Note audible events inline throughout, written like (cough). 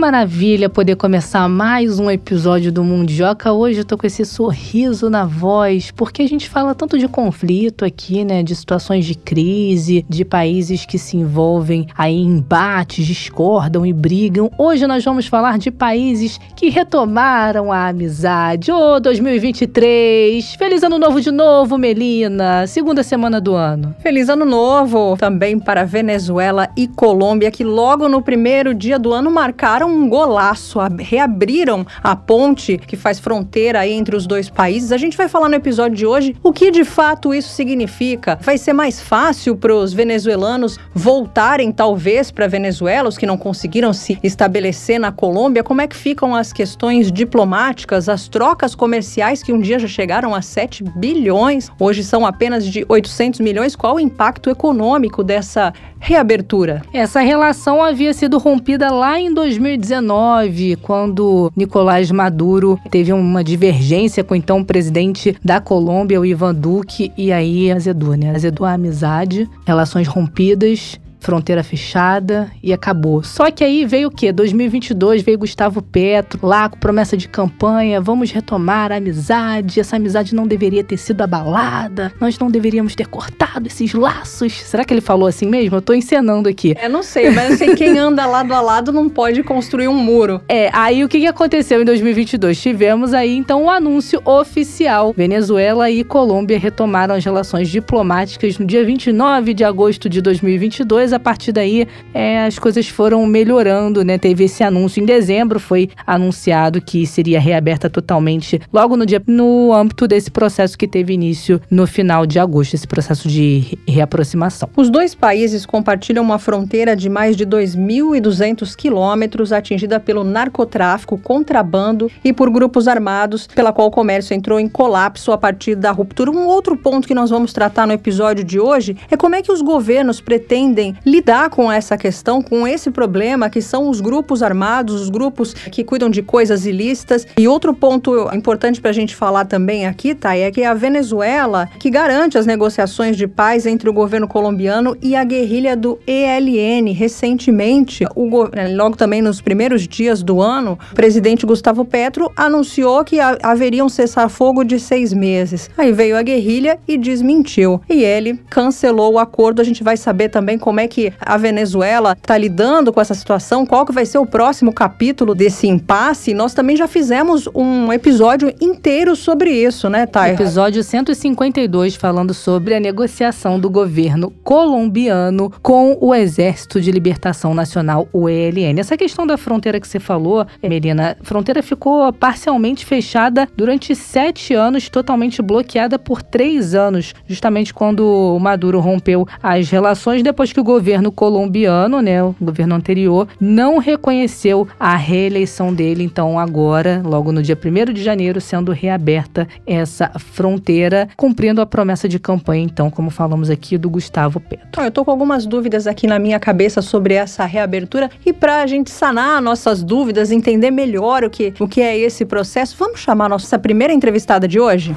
Maravilha poder começar mais um episódio do Mundioca. Hoje eu tô com esse sorriso na voz, porque a gente fala tanto de conflito aqui, né? De situações de crise, de países que se envolvem aí em embates, discordam e brigam. Hoje nós vamos falar de países que retomaram a amizade. Ô, oh, 2023! Feliz ano novo de novo, Melina! Segunda semana do ano. Feliz ano novo também para Venezuela e Colômbia, que logo no primeiro dia do ano marcaram um golaço, reabriram a ponte que faz fronteira entre os dois países. A gente vai falar no episódio de hoje o que de fato isso significa. Vai ser mais fácil para os venezuelanos voltarem, talvez, para Venezuela, os que não conseguiram se estabelecer na Colômbia? Como é que ficam as questões diplomáticas, as trocas comerciais que um dia já chegaram a 7 bilhões, hoje são apenas de 800 milhões? Qual o impacto econômico dessa reabertura? Essa relação havia sido rompida lá em 2019. 2019, quando Nicolás Maduro teve uma divergência com o então presidente da Colômbia, o Ivan Duque, e aí azedou, né? Azedou a amizade, relações rompidas fronteira fechada e acabou. Só que aí veio o quê? 2022 veio Gustavo Petro lá com promessa de campanha, vamos retomar a amizade, essa amizade não deveria ter sido abalada, nós não deveríamos ter cortado esses laços. Será que ele falou assim mesmo? Eu tô encenando aqui. É, não sei, mas eu sei quem anda lado a lado não pode construir um muro. (laughs) É, aí o que aconteceu em 2022? Tivemos aí então um anúncio oficial. Venezuela e Colômbia retomaram as relações diplomáticas no dia 29 de agosto de 2022 a partir daí é, as coisas foram melhorando, né? Teve esse anúncio em dezembro, foi anunciado que seria reaberta totalmente logo no dia no âmbito desse processo que teve início no final de agosto, esse processo de reaproximação. Os dois países compartilham uma fronteira de mais de 2.200 quilômetros, atingida pelo narcotráfico, contrabando e por grupos armados, pela qual o comércio entrou em colapso a partir da ruptura. Um outro ponto que nós vamos tratar no episódio de hoje é como é que os governos pretendem lidar com essa questão, com esse problema que são os grupos armados, os grupos que cuidam de coisas ilícitas. E outro ponto importante para a gente falar também aqui, tá, é que a Venezuela, que garante as negociações de paz entre o governo colombiano e a guerrilha do ELN. Recentemente, o, eh, logo também nos primeiros dias do ano, o presidente Gustavo Petro anunciou que haveria um cessar-fogo de seis meses. Aí veio a guerrilha e desmentiu. E ele cancelou o acordo. A gente vai saber também como é que a Venezuela está lidando com essa situação, qual que vai ser o próximo capítulo desse impasse. Nós também já fizemos um episódio inteiro sobre isso, né, Thay? Episódio 152 falando sobre a negociação do governo colombiano com o Exército de Libertação Nacional, o ELN. Essa questão da fronteira que você falou, Melina, a fronteira ficou parcialmente fechada durante sete anos, totalmente bloqueada por três anos, justamente quando o Maduro rompeu as relações depois que o governo colombiano, né, o governo anterior, não reconheceu a reeleição dele. Então, agora, logo no dia 1 de janeiro, sendo reaberta essa fronteira, cumprindo a promessa de campanha, então, como falamos aqui, do Gustavo Petro. Eu tô com algumas dúvidas aqui na minha cabeça sobre essa reabertura e para a gente sanar nossas dúvidas, entender melhor o que, o que é esse processo, vamos chamar nossa primeira entrevistada de hoje?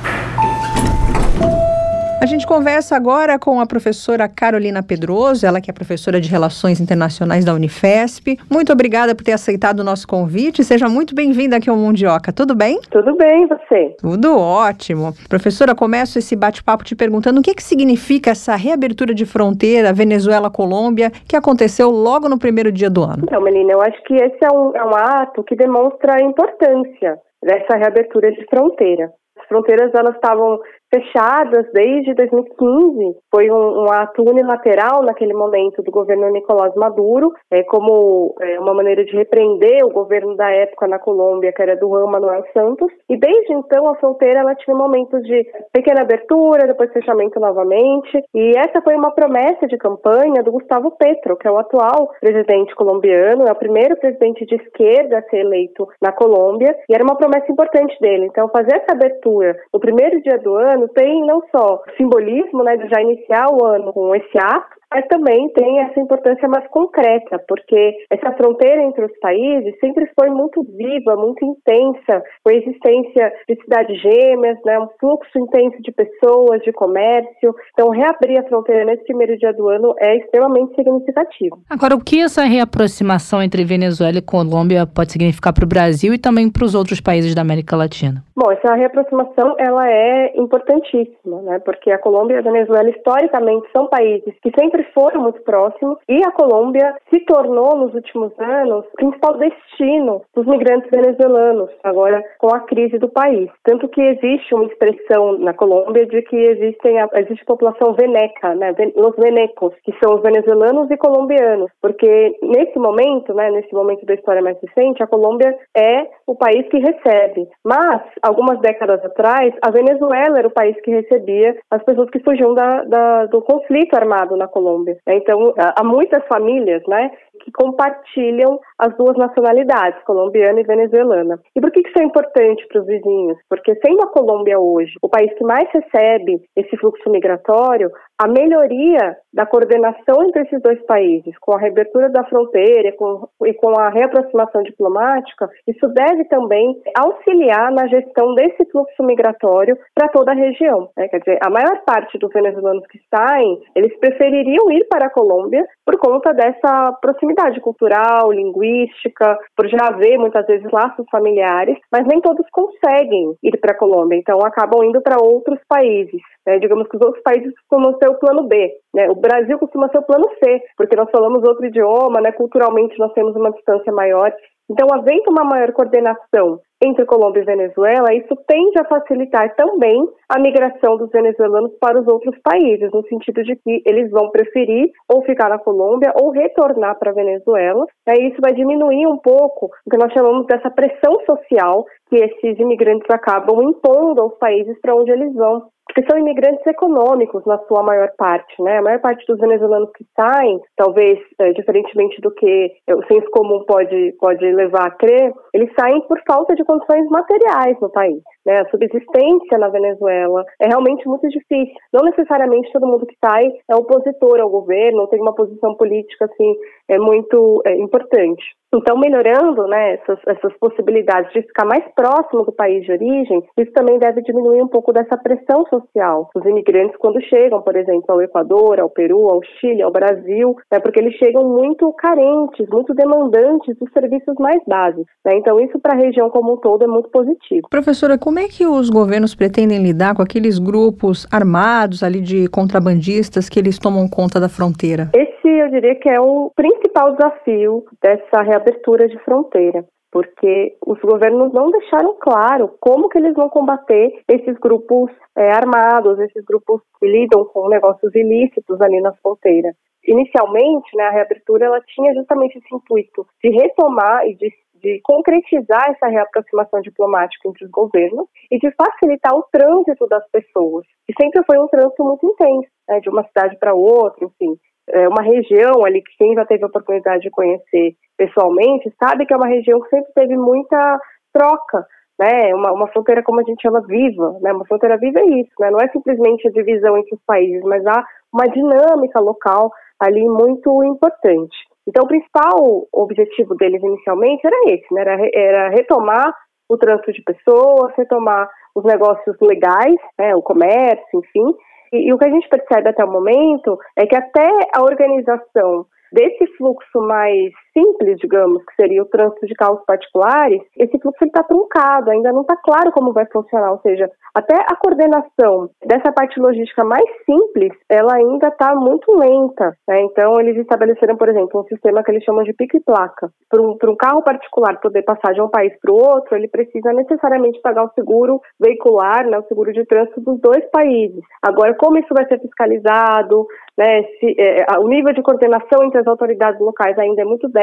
A gente conversa agora com a professora Carolina Pedroso, ela que é professora de Relações Internacionais da Unifesp. Muito obrigada por ter aceitado o nosso convite. Seja muito bem-vinda aqui ao Mundioca. Tudo bem? Tudo bem, você? Tudo ótimo. Professora, começo esse bate-papo te perguntando o que, que significa essa reabertura de fronteira Venezuela-Colômbia que aconteceu logo no primeiro dia do ano. Então, Melina, eu acho que esse é um, é um ato que demonstra a importância dessa reabertura de fronteira. As fronteiras elas estavam fechadas desde 2015. Foi um, um, ato unilateral naquele momento do governo Nicolás Maduro, é, como é, uma maneira de repreender o governo da época na Colômbia, que era do Juan Manuel Santos. E desde então a fronteira ela tinha momentos de pequena abertura, depois fechamento novamente. E essa foi uma promessa de campanha do Gustavo Petro, que é o atual presidente colombiano, é o primeiro presidente de esquerda a ser eleito na Colômbia. E era uma promessa importante dele. Então fazer essa abertura no primeiro dia do ano ano tem não só simbolismo, né, de já iniciar o ano com esse ato, mas também tem essa importância mais concreta, porque essa fronteira entre os países sempre foi muito viva, muito intensa, com a existência de cidades gêmeas, né, um fluxo intenso de pessoas, de comércio. Então, reabrir a fronteira nesse primeiro dia do ano é extremamente significativo. Agora, o que essa reaproximação entre Venezuela e Colômbia pode significar para o Brasil e também para os outros países da América Latina? Bom, essa reaproximação ela é importantíssima, né? Porque a Colômbia e a Venezuela historicamente são países que sempre foram muito próximos e a Colômbia se tornou nos últimos anos o principal destino dos migrantes venezuelanos, agora com a crise do país. Tanto que existe uma expressão na Colômbia de que existem a, existe população veneca, né? Os venecos, que são os venezuelanos e colombianos, porque nesse momento, né, nesse momento da história mais recente, a Colômbia é o país que recebe, mas algumas décadas atrás, a Venezuela era o país que recebia as pessoas que fugiam da, da, do conflito armado na Colômbia. Então, há muitas famílias, né, que compartilham as duas nacionalidades, colombiana e venezuelana. E por que isso é importante para os vizinhos? Porque sendo a Colômbia hoje o país que mais recebe esse fluxo migratório, a melhoria da coordenação entre esses dois países, com a reabertura da fronteira com, e com a reaproximação diplomática, isso deve também auxiliar na gestão desse fluxo migratório para toda a região. Né? Quer dizer, a maior parte dos venezuelanos que saem, eles prefeririam ir para a Colômbia por conta dessa proximidade cultural, linguística, por já haver muitas vezes laços familiares, mas nem todos conseguem ir para a Colômbia, então acabam indo para outros países. Né? Digamos que os outros países costumam ser o plano B. Né? O Brasil costuma ser o plano C, porque nós falamos outro idioma, né? culturalmente nós temos uma distância maior. Então, havendo uma maior coordenação entre Colômbia e Venezuela, isso tende a facilitar também a migração dos venezuelanos para os outros países, no sentido de que eles vão preferir ou ficar na Colômbia ou retornar para a Venezuela. E isso vai diminuir um pouco o que nós chamamos dessa pressão social que esses imigrantes acabam impondo aos países para onde eles vão porque são imigrantes econômicos na sua maior parte, né? A maior parte dos venezuelanos que saem, talvez é, diferentemente do que o senso comum pode, pode levar a crer, eles saem por falta de condições materiais no país. Né? A subsistência na Venezuela é realmente muito difícil. Não necessariamente todo mundo que sai é opositor ao governo, tem uma posição política assim é muito é, importante. Então, melhorando né, essas, essas possibilidades de ficar mais próximo do país de origem, isso também deve diminuir um pouco dessa pressão social. Os imigrantes, quando chegam, por exemplo, ao Equador, ao Peru, ao Chile, ao Brasil, né, porque eles chegam muito carentes, muito demandantes dos serviços mais básicos. Né? Então, isso para a região como um todo é muito positivo. Professora, como é que os governos pretendem lidar com aqueles grupos armados ali de contrabandistas que eles tomam conta da fronteira? Esse, eu diria que é o principal desafio dessa reabertura de fronteira porque os governos não deixaram claro como que eles vão combater esses grupos é, armados, esses grupos que lidam com negócios ilícitos ali na fronteira. Inicialmente, né, a reabertura ela tinha justamente esse intuito de retomar e de de concretizar essa reaproximação diplomática entre os governos e de facilitar o trânsito das pessoas, que sempre foi um trânsito muito intenso, né, de uma cidade para outra, enfim. É uma região ali que quem já teve a oportunidade de conhecer pessoalmente sabe que é uma região que sempre teve muita troca, né? Uma, uma fronteira como a gente chama viva, né? Uma fronteira viva é isso, né? Não é simplesmente a divisão entre os países, mas há uma dinâmica local ali muito importante. Então, o principal objetivo deles inicialmente era esse, né? era, era retomar o trânsito de pessoas, retomar os negócios legais, né? o comércio, enfim. E, e o que a gente percebe até o momento é que até a organização desse fluxo mais simples, digamos, que seria o trânsito de carros particulares, esse fluxo está truncado, ainda não está claro como vai funcionar, ou seja, até a coordenação dessa parte logística mais simples, ela ainda está muito lenta. Né? Então, eles estabeleceram, por exemplo, um sistema que eles chamam de pico e placa. Para um, um, carro particular poder passar de um país para o outro, ele precisa necessariamente pagar o seguro veicular, né, o seguro de trânsito dos dois países. Agora, como isso vai ser fiscalizado, né, se, é, o nível de coordenação entre as autoridades locais ainda é muito débil.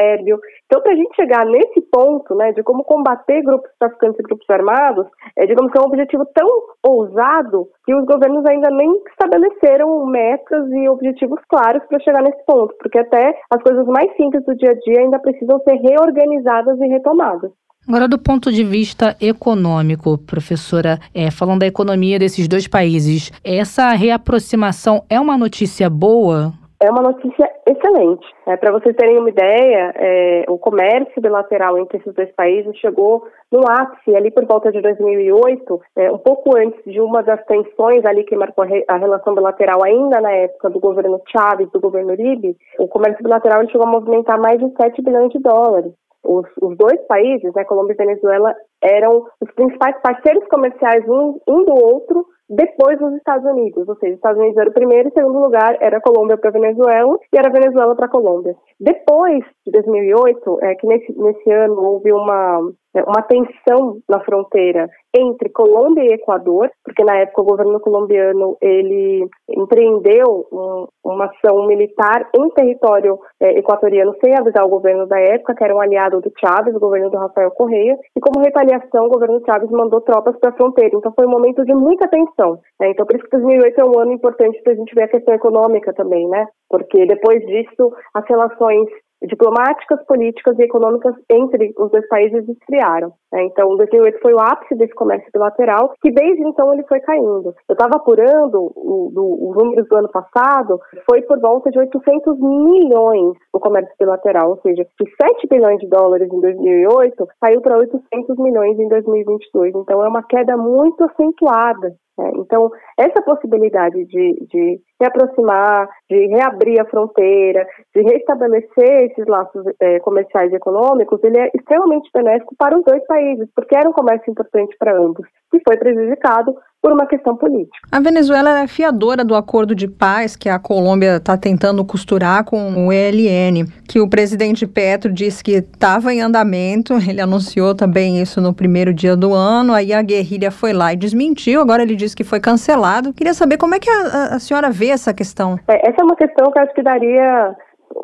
Então, para a gente chegar nesse ponto, né, de como combater grupos traficantes e grupos armados, é, digamos que é um objetivo tão ousado que os governos ainda nem estabeleceram metas e objetivos claros para chegar nesse ponto, porque até as coisas mais simples do dia a dia ainda precisam ser reorganizadas e retomadas. Agora, do ponto de vista econômico, professora, é, falando da economia desses dois países, essa reaproximação é uma notícia boa é uma notícia excelente. É, Para vocês terem uma ideia, é, o comércio bilateral entre esses dois países chegou no ápice ali por volta de 2008, é, um pouco antes de uma das tensões ali que marcou a relação bilateral ainda na época do governo Chávez, do governo Uribe, o comércio bilateral chegou a movimentar mais de 7 bilhões de dólares. Os, os, dois países, né, Colômbia e Venezuela, eram os principais parceiros comerciais um, um do outro depois dos Estados Unidos, ou seja, os Estados Unidos era o primeiro e segundo lugar era a Colômbia para a Venezuela e era a Venezuela para a Colômbia. Depois de 2008, é que nesse, nesse ano houve uma uma tensão na fronteira entre Colômbia e Equador, porque na época o governo colombiano ele empreendeu um, uma ação militar em território é, equatoriano sem avisar o governo da época, que era um aliado do Chávez, o governo do Rafael Correia, e como retaliação o governo Chávez mandou tropas para a fronteira. Então foi um momento de muita tensão. Né? Então por isso que 2008 é um ano importante para a gente ver a questão econômica também, né? Porque depois disso as relações diplomáticas, políticas e econômicas entre os dois países esfriaram. Né? Então, 2008 foi o ápice desse comércio bilateral, que desde então ele foi caindo. Eu estava apurando os números do ano passado, foi por volta de 800 milhões o comércio bilateral, ou seja, de 7 bilhões de dólares em 2008, caiu para 800 milhões em 2022. Então, é uma queda muito acentuada. Né? Então, essa possibilidade de, de se aproximar, de reabrir a fronteira, de restabelecer esses laços é, comerciais e econômicos, ele é extremamente benéfico para os dois países, porque era um comércio importante para ambos, que foi prejudicado por uma questão política. A Venezuela é fiadora do acordo de paz que a Colômbia está tentando costurar com o ELN, que o presidente Petro disse que estava em andamento, ele anunciou também isso no primeiro dia do ano, aí a guerrilha foi lá e desmentiu, agora ele disse que foi cancelado. Queria saber como é que a, a senhora vê essa questão. É, essa é uma questão que acho que daria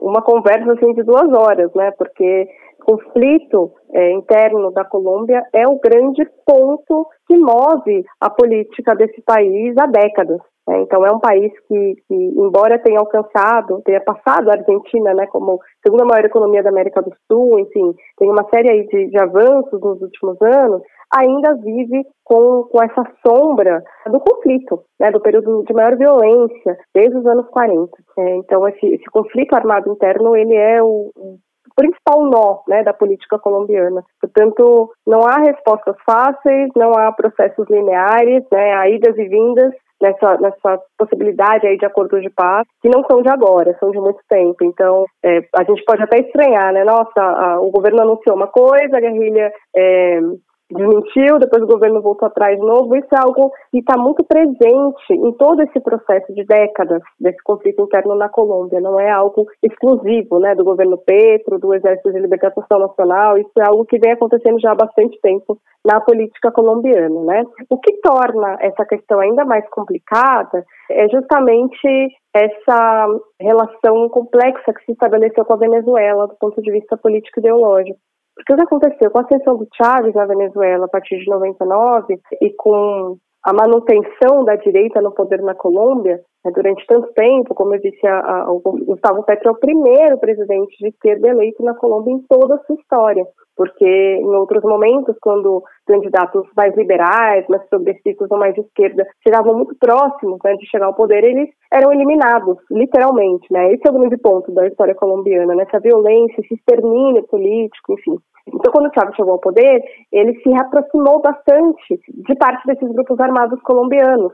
uma conversa assim, de duas horas, né? Porque conflito é, interno da Colômbia é o grande ponto que move a política desse país há décadas. Né? Então é um país que, que, embora tenha alcançado, tenha passado a Argentina né, como segunda maior economia da América do Sul, enfim, tem uma série aí de, de avanços nos últimos anos, ainda vive com, com essa sombra do conflito, né, do período de maior violência, desde os anos 40. É, então, esse, esse, conflito armado interno, ele é o, principal nó né, da política colombiana. Portanto, não há respostas fáceis, não há processos lineares, né, há idas e vindas, nessa, nessa possibilidade aí de acordos de paz, que não são de agora, são de muito tempo. Então, é, a gente pode até estranhar, né? Nossa, a, o governo anunciou uma coisa, a guerrilha é, desmentiu, depois o governo voltou atrás de novo. Isso é algo que está muito presente em todo esse processo de décadas desse conflito interno na Colômbia. Não é algo exclusivo né, do governo Petro, do Exército de Libertação Nacional. Isso é algo que vem acontecendo já há bastante tempo na política colombiana. Né? O que torna essa questão ainda mais complicada é justamente essa relação complexa que se estabeleceu com a Venezuela do ponto de vista político ideológico. O que aconteceu? Com a ascensão do Chávez na Venezuela a partir de 99 e com a manutenção da direita no poder na Colômbia, durante tanto tempo, como eu disse, a, a, o Gustavo Petro é o primeiro presidente de esquerda eleito na Colômbia em toda a sua história porque em outros momentos, quando candidatos mais liberais, mais progressistas ou mais de esquerda chegavam muito próximos né, de chegar ao poder, eles eram eliminados, literalmente. Né? Esse é o grande ponto da história colombiana, né? essa violência, esse extermínio político, enfim. Então, quando o Chávez chegou ao poder, ele se aproximou bastante de parte desses grupos armados colombianos,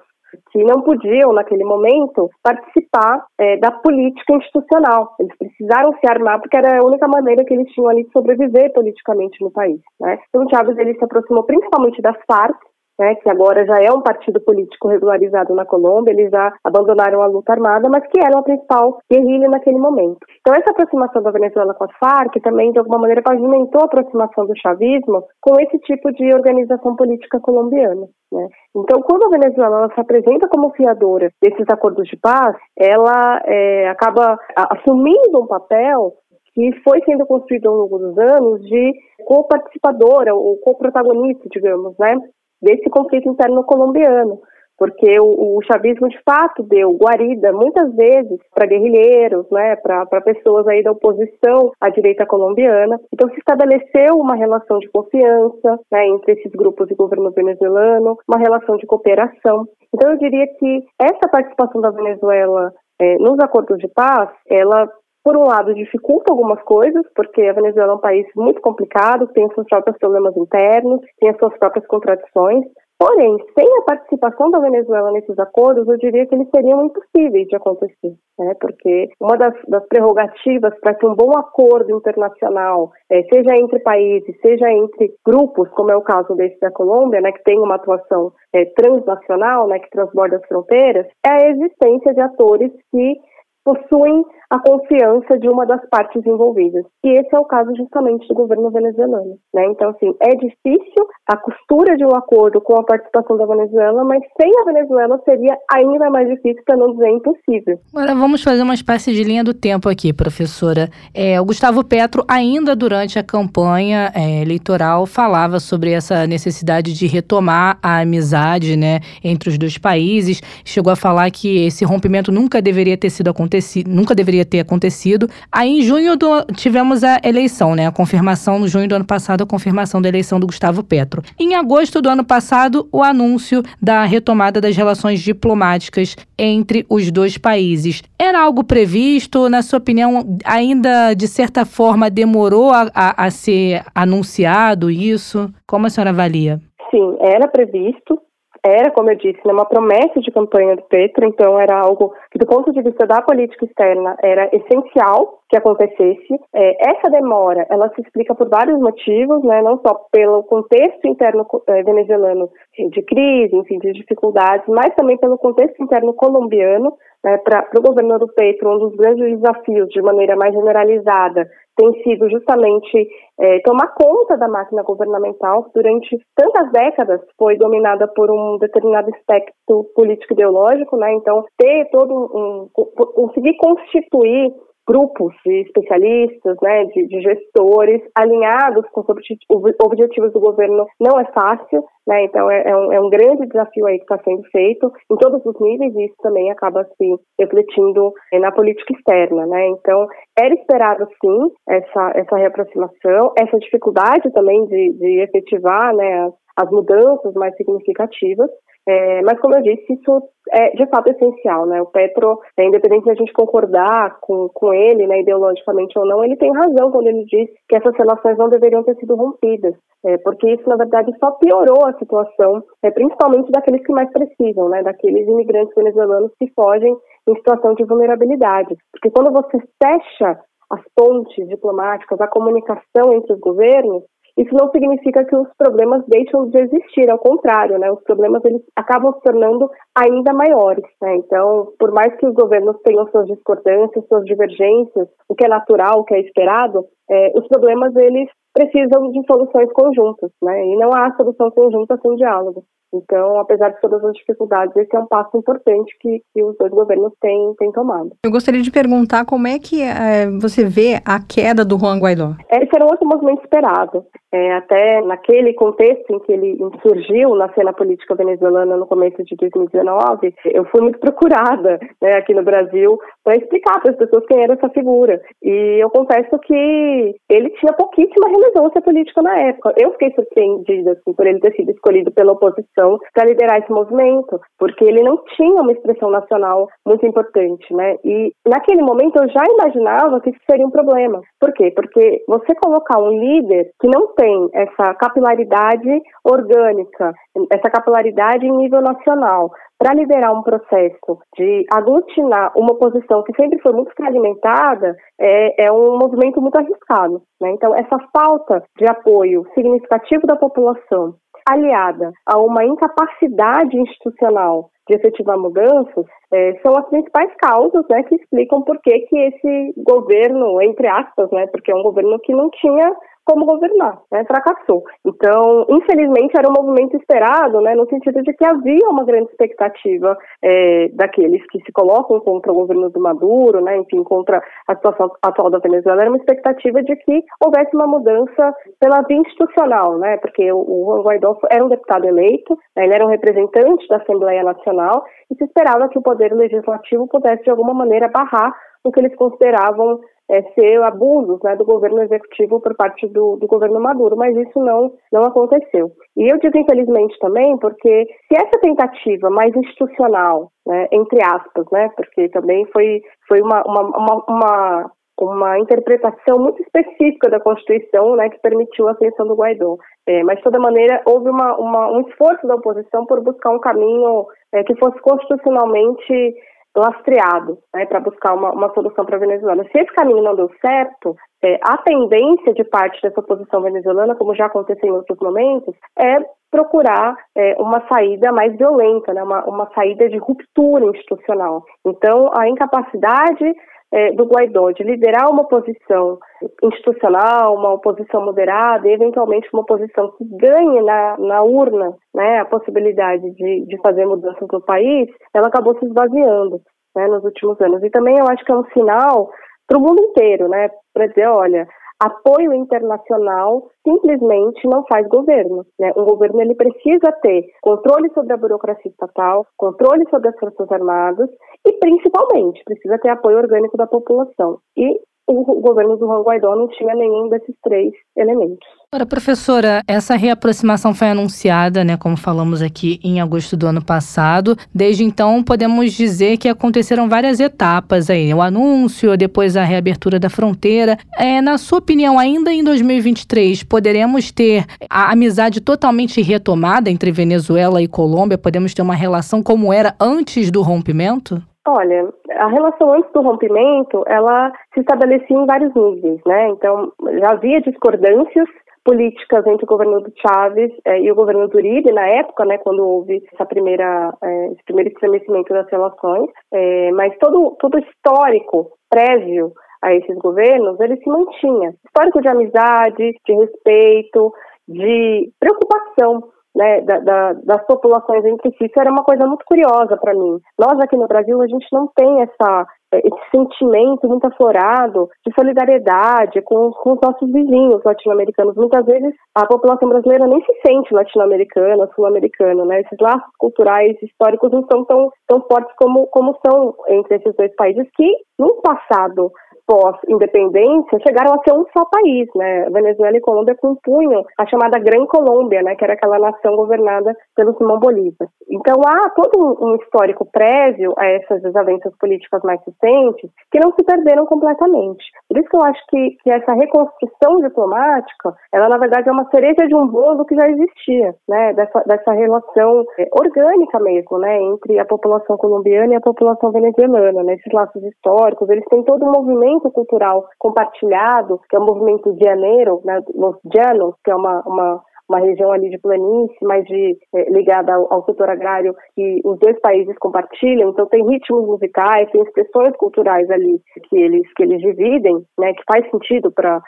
que não podiam, naquele momento, participar é, da política institucional. Eles precisaram se armar porque era a única maneira que eles tinham ali de sobreviver politicamente no país. Né? Então, Chávez ele se aproximou principalmente das FARC, né, que agora já é um partido político regularizado na Colômbia, eles já abandonaram a luta armada, mas que era a principal guerrilha naquele momento. Então, essa aproximação da Venezuela com as Farc também, de alguma maneira, pavimentou a aproximação do chavismo com esse tipo de organização política colombiana. Né? Então, quando a Venezuela se apresenta como fiadora desses acordos de paz, ela é, acaba assumindo um papel que foi sendo construído ao longo dos anos de co-participadora ou co-protagonista, digamos, né, desse conflito interno colombiano, porque o, o chavismo de fato deu guarida muitas vezes para guerrilheiros, né, para pessoas aí da oposição à direita colombiana. Então se estabeleceu uma relação de confiança né, entre esses grupos e governo venezuelano, uma relação de cooperação. Então eu diria que essa participação da Venezuela é, nos acordos de paz, ela por um lado, dificulta algumas coisas, porque a Venezuela é um país muito complicado, tem seus próprios problemas internos, tem as suas próprias contradições. Porém, sem a participação da Venezuela nesses acordos, eu diria que eles seriam impossíveis de acontecer, né? porque uma das, das prerrogativas para que um bom acordo internacional, é, seja entre países, seja entre grupos, como é o caso desse da Colômbia, né, que tem uma atuação é, transnacional, né, que transborda as fronteiras, é a existência de atores que possuem a confiança de uma das partes envolvidas. E esse é o caso justamente do governo venezuelano. Né? Então, assim, é difícil a costura de um acordo com a participação da Venezuela, mas sem a Venezuela seria ainda mais difícil, para não dizer impossível. Agora, vamos fazer uma espécie de linha do tempo aqui, professora. É, o Gustavo Petro, ainda durante a campanha é, eleitoral, falava sobre essa necessidade de retomar a amizade né, entre os dois países. Chegou a falar que esse rompimento nunca deveria ter sido acontecido, nunca deveria ter acontecido. Aí, em junho, do, tivemos a eleição, né? A confirmação, no junho do ano passado, a confirmação da eleição do Gustavo Petro. Em agosto do ano passado, o anúncio da retomada das relações diplomáticas entre os dois países. Era algo previsto? Na sua opinião, ainda de certa forma demorou a, a, a ser anunciado isso? Como a senhora avalia? Sim, era previsto era, como eu disse, né, uma promessa de campanha do Petro, então era algo que, do ponto de vista da política externa, era essencial que acontecesse. É, essa demora, ela se explica por vários motivos, né, não só pelo contexto interno é, venezuelano de crise, enfim, de dificuldades, mas também pelo contexto interno colombiano, né, para o governo do Petro, um dos grandes desafios, de maneira mais generalizada, tem sido justamente é, tomar conta da máquina governamental. Durante tantas décadas foi dominada por um determinado aspecto político-ideológico, né? Então, ter todo um, um conseguir constituir grupos de especialistas, né, de, de, gestores alinhados com os objetivos do governo. Não é fácil, né, então é, é, um, é um, grande desafio aí que está sendo feito em todos os níveis e isso também acaba se refletindo eh, na política externa, né, então era esperado sim essa, essa reaproximação, essa dificuldade também de, de efetivar, né, as, as mudanças mais significativas, é, mas, como eu disse, isso é de fato essencial, né? O Petro, é, independente de a gente concordar com, com ele, né, ideologicamente ou não, ele tem razão quando ele diz que essas relações não deveriam ter sido rompidas, é, porque isso, na verdade, só piorou a situação, é, principalmente daqueles que mais precisam, né? Daqueles imigrantes venezuelanos que fogem em situação de vulnerabilidade. Porque quando você fecha as pontes diplomáticas, a comunicação entre os governos, isso não significa que os problemas deixam de existir, ao contrário, né? Os problemas eles acabam se tornando ainda maiores, né? Então, por mais que os governos tenham suas discordâncias, suas divergências, o que é natural, o que é esperado, é, os problemas eles precisam de soluções conjuntas, né? E não há solução conjunta sem diálogo. Então, apesar de todas as dificuldades, esse é um passo importante que, que os dois governos têm, têm tomado. Eu gostaria de perguntar como é que é, você vê a queda do Juan Guaidó? Esse era um outro movimento esperado. É, até naquele contexto em que ele surgiu na cena política venezuelana no começo de 2019, eu fui muito (laughs) procurada né, aqui no Brasil para explicar para as pessoas quem era essa figura. E eu confesso que ele tinha pouquíssima relevância política na época. Eu fiquei surpreendida assim, por ele ter sido escolhido pela oposição para liderar esse movimento, porque ele não tinha uma expressão nacional muito importante, né? E naquele momento eu já imaginava que isso seria um problema. Por quê? Porque você colocar um líder que não tem essa capilaridade orgânica, essa capilaridade em nível nacional, para liderar um processo de aglutinar uma posição que sempre foi muito fragmentada, é, é um movimento muito arriscado. Né? Então, essa falta de apoio significativo da população, aliada a uma incapacidade institucional de efetivar mudanças, é, são as principais causas né, que explicam por que, que esse governo, entre aspas, né, porque é um governo que não tinha como governar, né? fracassou. Então, infelizmente, era um movimento esperado, né? no sentido de que havia uma grande expectativa é, daqueles que se colocam contra o governo do Maduro, né? enfim, contra a situação atual da Venezuela, era uma expectativa de que houvesse uma mudança pela via institucional, né? porque o Juan Guaidó era um deputado eleito, né? ele era um representante da Assembleia Nacional e se esperava que o poder legislativo pudesse, de alguma maneira, barrar o que eles consideravam é, ser abusos né, do governo executivo por parte do, do governo Maduro, mas isso não, não aconteceu. E eu digo infelizmente também porque se essa tentativa mais institucional, né, entre aspas, né, porque também foi, foi uma, uma, uma, uma uma interpretação muito específica da Constituição, né, que permitiu a ascensão do Guaidó. É, mas, de toda maneira, houve uma, uma, um esforço da oposição por buscar um caminho é, que fosse constitucionalmente lastreado, né, para buscar uma, uma solução para a Venezuela. Se esse caminho não deu certo, é, a tendência de parte dessa oposição venezuelana, como já aconteceu em outros momentos, é procurar é, uma saída mais violenta, né, uma, uma saída de ruptura institucional. Então, a incapacidade é, do Guaidó de liderar uma oposição institucional, uma oposição moderada, e eventualmente uma oposição que ganhe na, na urna né, a possibilidade de, de fazer mudanças no país, ela acabou se esvaziando né, nos últimos anos. E também eu acho que é um sinal para o mundo inteiro, né, para dizer, olha, apoio internacional simplesmente não faz governo. Né? Um governo ele precisa ter controle sobre a burocracia estatal, controle sobre as forças armadas e principalmente precisa ter apoio orgânico da população. E o governo do Juan Guaidó não tinha nenhum desses três elementos. Ora, professora, essa reaproximação foi anunciada, né, como falamos aqui, em agosto do ano passado. Desde então, podemos dizer que aconteceram várias etapas aí. O anúncio, depois a reabertura da fronteira. É, na sua opinião, ainda em 2023, poderemos ter a amizade totalmente retomada entre Venezuela e Colômbia? Podemos ter uma relação como era antes do rompimento? Olha, a relação antes do rompimento, ela se estabelecia em vários níveis, né? Então, já havia discordâncias políticas entre o governo do Chávez eh, e o governo do Uribe na época, né, quando houve essa primeira, eh, esse primeiro estremecimento das relações, eh, mas todo todo histórico prévio a esses governos ele se mantinha, histórico de amizade, de respeito, de preocupação né, da, da, das populações entre si. Isso era uma coisa muito curiosa para mim. Nós aqui no Brasil, a gente não tem essa, esse sentimento muito aflorado de solidariedade com, com os nossos vizinhos latino-americanos. Muitas vezes a população brasileira nem se sente latino-americana, sul-americana, né? Esses laços culturais, históricos não são tão, tão fortes como, como são entre esses dois países que, no passado pós-independência, chegaram a ser um só país, né? Venezuela e Colômbia compunham a chamada Gran Colômbia, né? Que era aquela nação governada pelo Simão Bolívar. Então há todo um histórico prévio a essas desavenças políticas mais recentes que não se perderam completamente. Por isso que eu acho que, que essa reconstrução diplomática, ela na verdade é uma cereja de um bolo que já existia, né? Dessa, dessa relação é, orgânica mesmo, né? Entre a população colombiana e a população venezuelana, né? Esses laços históricos, eles têm todo um movimento movimento cultural compartilhado, que é o movimento Janeiro, né, Los Llanos, que é uma, uma, uma região ali de planície, mais de, é, ligada ao, ao, setor agrário, que os dois países compartilham, então tem ritmos musicais, tem expressões culturais ali que eles, que eles dividem, né, que faz sentido para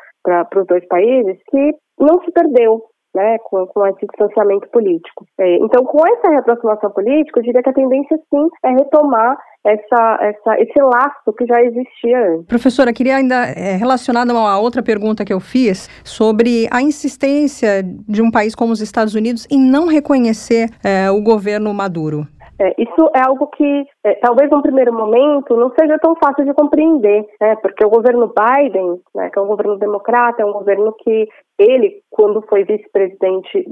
os dois países, que não se perdeu né, com, com esse distanciamento político. É, então, com essa reaproximação política, eu diria que a tendência, sim, é retomar essa, essa, esse laço que já existia antes. Professora, queria ainda, é, relacionada a uma outra pergunta que eu fiz, sobre a insistência de um país como os Estados Unidos em não reconhecer é, o governo Maduro. É, isso é algo que, é, talvez num primeiro momento, não seja tão fácil de compreender, né? porque o governo Biden, né, que é um governo democrata, é um governo que ele, quando foi vice-presidente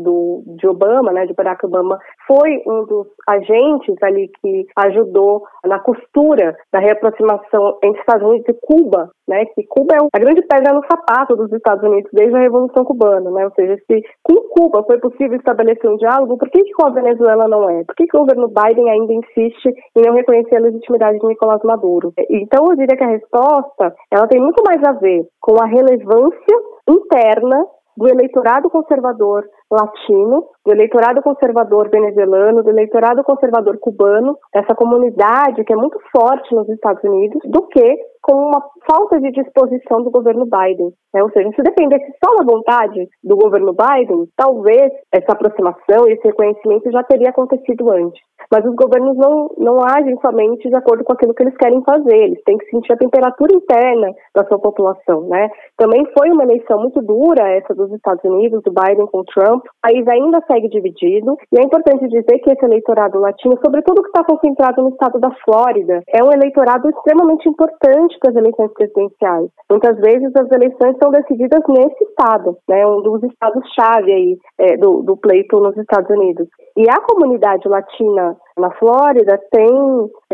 de Obama, né, de Barack Obama, foi um dos agentes ali que ajudou na costura da reaproximação entre Estados Unidos e Cuba, né, que Cuba é a grande pedra no sapato dos Estados Unidos desde a Revolução Cubana, né, ou seja, se com Cuba foi possível estabelecer um diálogo, por que, que com a Venezuela não é? Por que, que o governo Biden ainda insiste em não reconhecer a legitimidade de Nicolás Maduro? Então, eu diria que a resposta, ela tem muito mais a ver com a relevância interna do eleitorado conservador latino, do eleitorado conservador venezuelano, do eleitorado conservador cubano, essa comunidade que é muito forte nos Estados Unidos, do que com uma falta de disposição do governo Biden. Né? Ou seja, se dependesse só da vontade do governo Biden, talvez essa aproximação e esse reconhecimento já teria acontecido antes. Mas os governos não, não agem somente de acordo com aquilo que eles querem fazer, eles têm que sentir a temperatura interna da sua população. Né? Também foi uma eleição muito dura essa dos Estados Unidos, do Biden com Trump, o país ainda segue dividido, e é importante dizer que esse eleitorado latino, sobretudo que está concentrado no estado da Flórida, é um eleitorado extremamente importante das eleições presidenciais. Muitas vezes as eleições são decididas nesse estado, né, um dos estados-chave aí é, do, do pleito nos Estados Unidos. E a comunidade latina na Flórida tem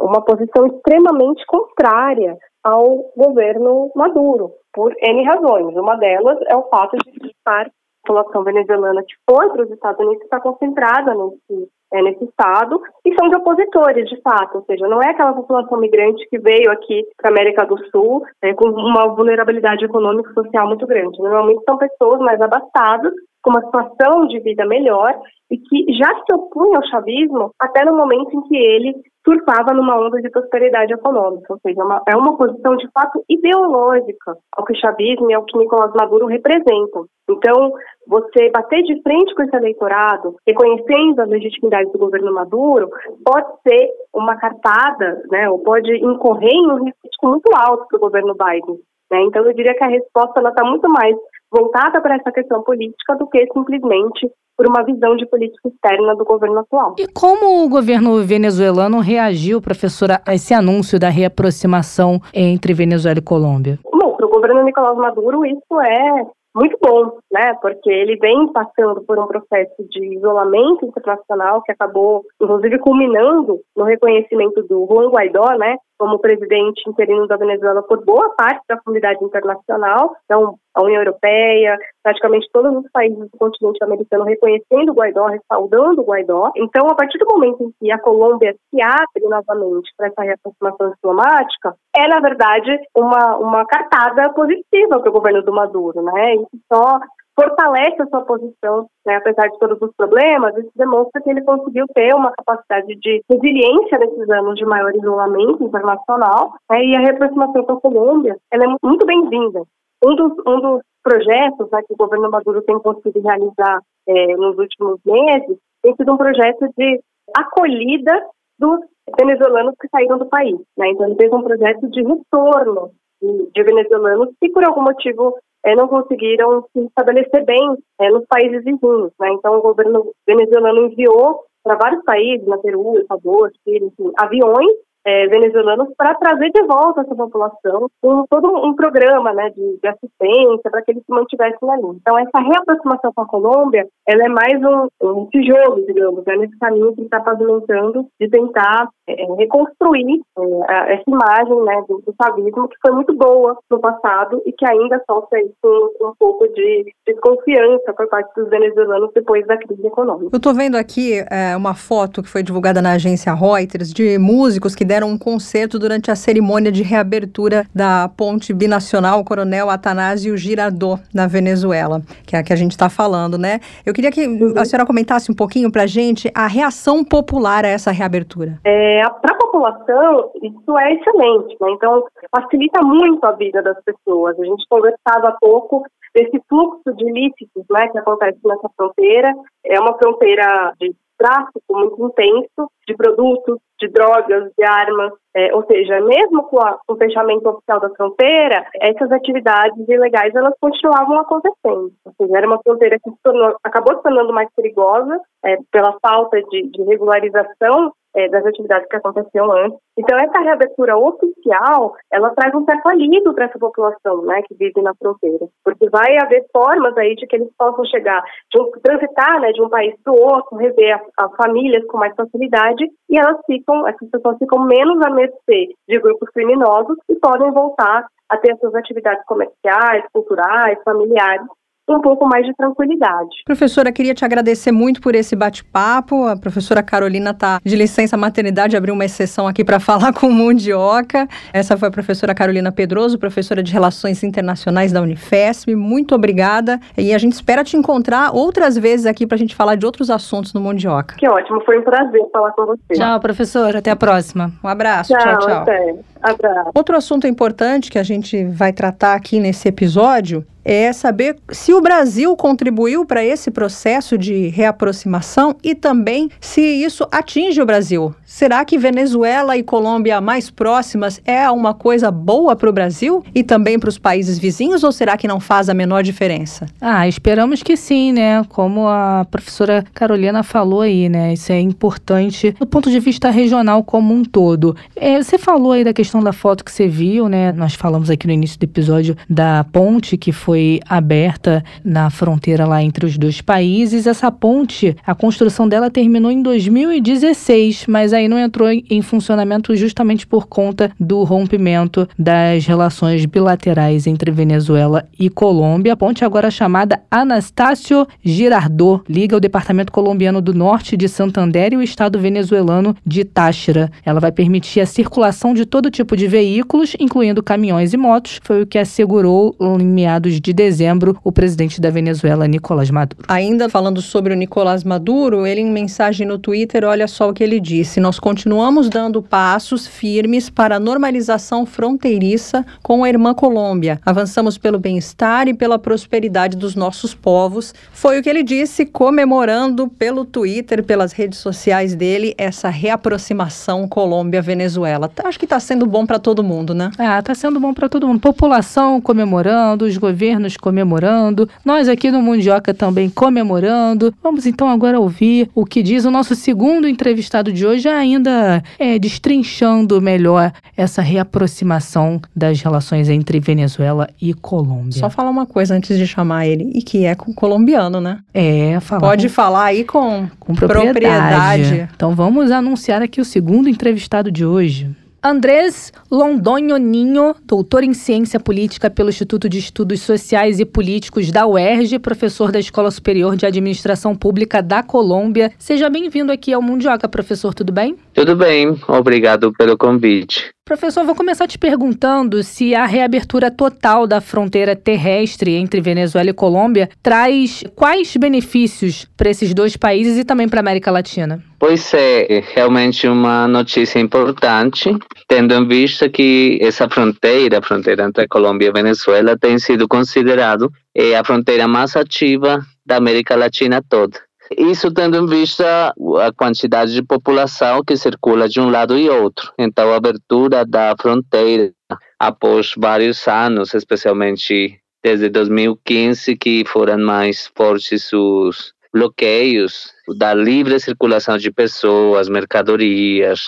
uma posição extremamente contrária ao governo Maduro, por N razões. Uma delas é o fato de que a população venezuelana que foi para os Estados Unidos está concentrada nesse, é, nesse estado e são de opositores, de fato, ou seja, não é aquela população migrante que veio aqui para a América do Sul é, com uma vulnerabilidade econômica e social muito grande. Normalmente são pessoas mais abastadas com uma situação de vida melhor e que já se opunha ao chavismo até no momento em que ele surfava numa onda de prosperidade econômica, ou seja, uma, é uma posição de fato ideológica ao que o chavismo e ao que Nicolás Maduro representam. Então, você bater de frente com esse eleitorado, reconhecendo a legitimidade do governo Maduro, pode ser uma cartada, né, ou pode incorrer em um risco muito alto para o governo Biden. Né? Então, eu diria que a resposta está muito mais voltada para essa questão política do que simplesmente por uma visão de política externa do governo atual. E como o governo venezuelano reagiu, professora, a esse anúncio da reaproximação entre Venezuela e Colômbia? Bom, para o governo Nicolás Maduro isso é muito bom, né? Porque ele vem passando por um processo de isolamento internacional que acabou, inclusive, culminando no reconhecimento do Juan Guaidó, né? Como presidente interino da Venezuela por boa parte da comunidade internacional, então a União Europeia, praticamente todos os países do continente americano reconhecendo o Guaidó, respaldando o Guaidó. Então, a partir do momento em que a Colômbia se abre novamente para essa reaproximação diplomática, é, na verdade, uma, uma cartada positiva para o governo do Maduro, né? Isso só fortalece a sua posição, né, apesar de todos os problemas, isso demonstra que ele conseguiu ter uma capacidade de resiliência nesses anos de maior isolamento internacional, né, e a reaproximação com a Colômbia ela é muito bem-vinda. Um dos, um dos projetos né, que o governo Maduro tem conseguido realizar é, nos últimos meses tem sido um projeto de acolhida dos venezuelanos que saíram do país. Né? Então, ele fez um projeto de retorno de, de venezuelanos que, por algum motivo, é, não conseguiram se estabelecer bem é, nos países vizinhos. Né? Então, o governo venezuelano enviou para vários países, na Peru, Equador, Chile, enfim, aviões é, venezuelanos para trazer de volta essa população com todo um programa né, de, de assistência para que eles se mantivessem ali. Então, essa reaproximação com a Colômbia, ela é mais um, um tijolo, digamos, né, nesse caminho que está pavimentando de tentar é, reconstruir é, essa imagem né, do, do que foi muito boa no passado e que ainda sofre com um pouco de desconfiança por parte dos venezuelanos depois da crise econômica. Eu estou vendo aqui é, uma foto que foi divulgada na agência Reuters de músicos que deram um concerto durante a cerimônia de reabertura da ponte binacional Coronel Atanásio Girardot, na Venezuela, que é a que a gente está falando, né? Eu queria que a senhora comentasse um pouquinho para a gente a reação popular a essa reabertura. É, para a população, isso é excelente, né? Então, facilita muito a vida das pessoas. A gente conversava há pouco desse fluxo de ilícitos né, que acontece nessa fronteira. É uma fronteira de tráfico muito intenso de produtos, de drogas, de armas, é, ou seja, mesmo com, a, com, o fechamento oficial da fronteira, essas atividades ilegais elas continuavam acontecendo. Ou seja, era uma fronteira que se tornou, acabou se tornando mais perigosa é, pela falta de, de regularização é, das atividades que aconteciam antes. Então, essa reabertura oficial, ela traz um certo alívio para essa população, né, que vive na fronteira, porque vai haver formas aí de que eles possam chegar, de um, transitar, né, de um país para o outro, rever a, a famílias com mais facilidade, e elas ficam, essas pessoas ficam menos à mercê de grupos criminosos e podem voltar a ter suas atividades comerciais, culturais, familiares, um pouco mais de tranquilidade. Professora, queria te agradecer muito por esse bate-papo. A professora Carolina está de licença maternidade, abriu uma exceção aqui para (laughs) falar com o Mundioca. Essa foi a professora Carolina Pedroso, professora de Relações Internacionais da Unifesp. Muito obrigada. E a gente espera te encontrar outras vezes aqui para a gente falar de outros assuntos no Mundioca. Que ótimo, foi um prazer falar com você. Tchau, professora. Até a próxima. Um abraço. Tchau, tchau. tchau. Até. Abraço. Outro assunto importante que a gente vai tratar aqui nesse episódio é saber se o Brasil contribuiu para esse processo de reaproximação e também se isso atinge o Brasil. Será que Venezuela e Colômbia mais próximas é uma coisa boa para o Brasil e também para os países vizinhos ou será que não faz a menor diferença? Ah, esperamos que sim, né? Como a professora Carolina falou aí, né? Isso é importante do ponto de vista regional como um todo. É, você falou aí da questão da foto que você viu, né? Nós falamos aqui no início do episódio da ponte que foi aberta na fronteira lá entre os dois países. Essa ponte, a construção dela terminou em 2016, mas aí não entrou em funcionamento justamente por conta do rompimento das relações bilaterais entre Venezuela e Colômbia. A ponte agora chamada Anastácio Girardot liga o departamento colombiano do norte de Santander e o estado venezuelano de Táchira. Ela vai permitir a circulação de todo tipo de veículos, incluindo caminhões e motos, foi o que assegurou em meados de dezembro o presidente da Venezuela, Nicolás Maduro. Ainda falando sobre o Nicolás Maduro, ele em mensagem no Twitter, olha só o que ele disse: Nós continuamos dando passos firmes para a normalização fronteiriça com a irmã Colômbia. Avançamos pelo bem-estar e pela prosperidade dos nossos povos. Foi o que ele disse, comemorando pelo Twitter, pelas redes sociais dele, essa reaproximação Colômbia-Venezuela. Acho que está sendo bom para todo mundo, né? Ah, está sendo bom para todo mundo. População comemorando, os governos comemorando, nós aqui no Mundioca também comemorando. Vamos então agora ouvir o que diz o nosso segundo entrevistado de hoje, ainda é, destrinchando melhor essa reaproximação das relações entre Venezuela e Colômbia. Só falar uma coisa antes de chamar ele, e que é com colombiano, né? É, falar. Pode com, falar aí com, com propriedade. propriedade. Então vamos anunciar aqui o segundo entrevistado de hoje. Andrés Londonho Ninho, doutor em ciência política pelo Instituto de Estudos Sociais e Políticos da UERJ, professor da Escola Superior de Administração Pública da Colômbia. Seja bem-vindo aqui ao Mundioca, professor, tudo bem? Tudo bem, obrigado pelo convite. Professor, vou começar te perguntando se a reabertura total da fronteira terrestre entre Venezuela e Colômbia traz quais benefícios para esses dois países e também para a América Latina. Pois é, realmente uma notícia importante, tendo em vista que essa fronteira, a fronteira entre Colômbia e Venezuela, tem sido considerado é, a fronteira mais ativa da América Latina toda. Isso tendo em vista a quantidade de população que circula de um lado e outro. Então, a abertura da fronteira após vários anos, especialmente desde 2015, que foram mais fortes os bloqueios da livre circulação de pessoas, mercadorias,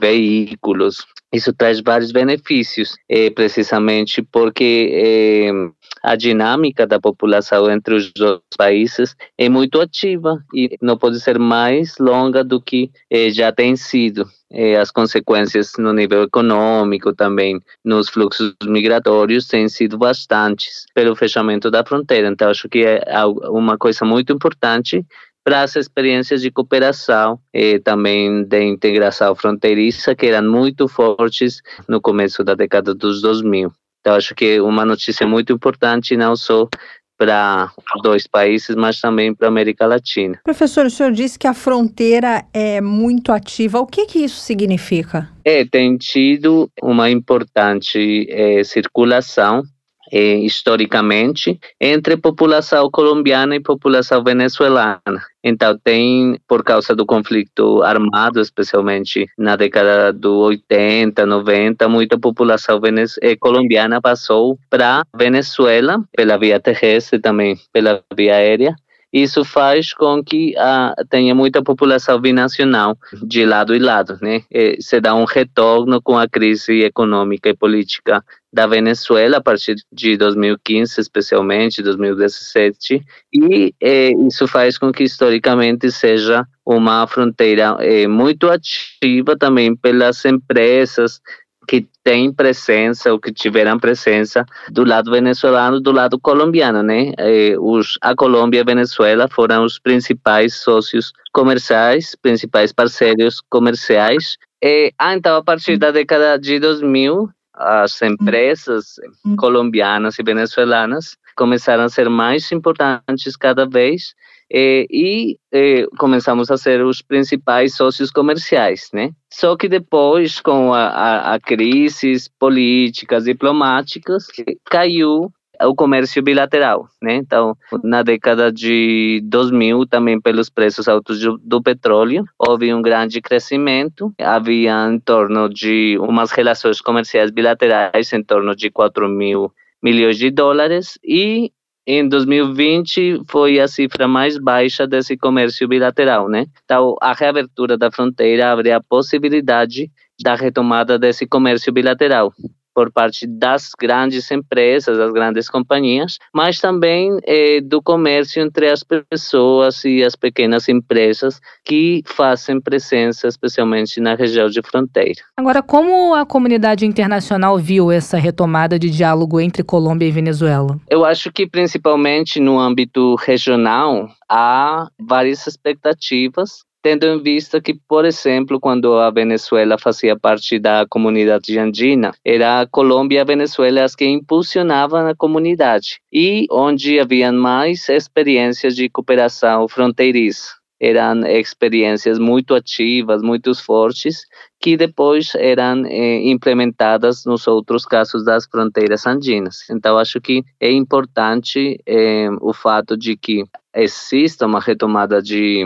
veículos. Isso traz vários benefícios, eh, precisamente porque eh, a dinâmica da população entre os dois países é muito ativa e não pode ser mais longa do que eh, já tem sido. As consequências no nível econômico, também nos fluxos migratórios, têm sido bastantes pelo fechamento da fronteira. Então, acho que é uma coisa muito importante para as experiências de cooperação e também de integração fronteiriça que eram muito fortes no começo da década dos 2000. Então, acho que é uma notícia muito importante, não só para dois países, mas também para a América Latina. Professor, o senhor disse que a fronteira é muito ativa. O que, que isso significa? É, tem tido uma importante é, circulação eh, historicamente entre população colombiana e população venezuelana. Então tem, por causa do conflito armado, especialmente na década do 80, 90, muita população eh, colombiana passou para Venezuela pela via terrestre, também pela via aérea, isso faz com que ah, tenha muita população binacional de lado e lado, né? E se dá um retorno com a crise econômica e política da Venezuela a partir de 2015, especialmente 2017, e eh, isso faz com que historicamente seja uma fronteira eh, muito ativa também pelas empresas que têm presença ou que tiveram presença do lado venezuelano, do lado colombiano, né? Eh, os, a Colômbia e a Venezuela foram os principais sócios comerciais, principais parceiros comerciais. E, ah, então, a partir da década de 2000, as empresas colombianas e venezuelanas começaram a ser mais importantes cada vez eh, e eh, começamos a ser os principais sócios comerciais, né? Só que depois, com a, a, a crises políticas, diplomáticas, caiu o comércio bilateral, né? Então, na década de 2000, também pelos preços altos do, do petróleo, houve um grande crescimento. Havia em torno de umas relações comerciais bilaterais em torno de 4 mil milhões de dólares e em 2020 foi a cifra mais baixa desse comércio bilateral, né? Então, a reabertura da fronteira abre a possibilidade da retomada desse comércio bilateral por parte das grandes empresas, das grandes companhias, mas também eh, do comércio entre as pessoas e as pequenas empresas que fazem presença, especialmente na região de fronteira. Agora, como a comunidade internacional viu essa retomada de diálogo entre Colômbia e Venezuela? Eu acho que principalmente no âmbito regional há várias expectativas tendo em vista que, por exemplo, quando a Venezuela fazia parte da comunidade andina, era a Colômbia e a Venezuela as que impulsionavam a comunidade e onde havia mais experiências de cooperação fronteiriça eram experiências muito ativas, muito fortes, que depois eram eh, implementadas nos outros casos das fronteiras andinas. Então, acho que é importante eh, o fato de que exista uma retomada de,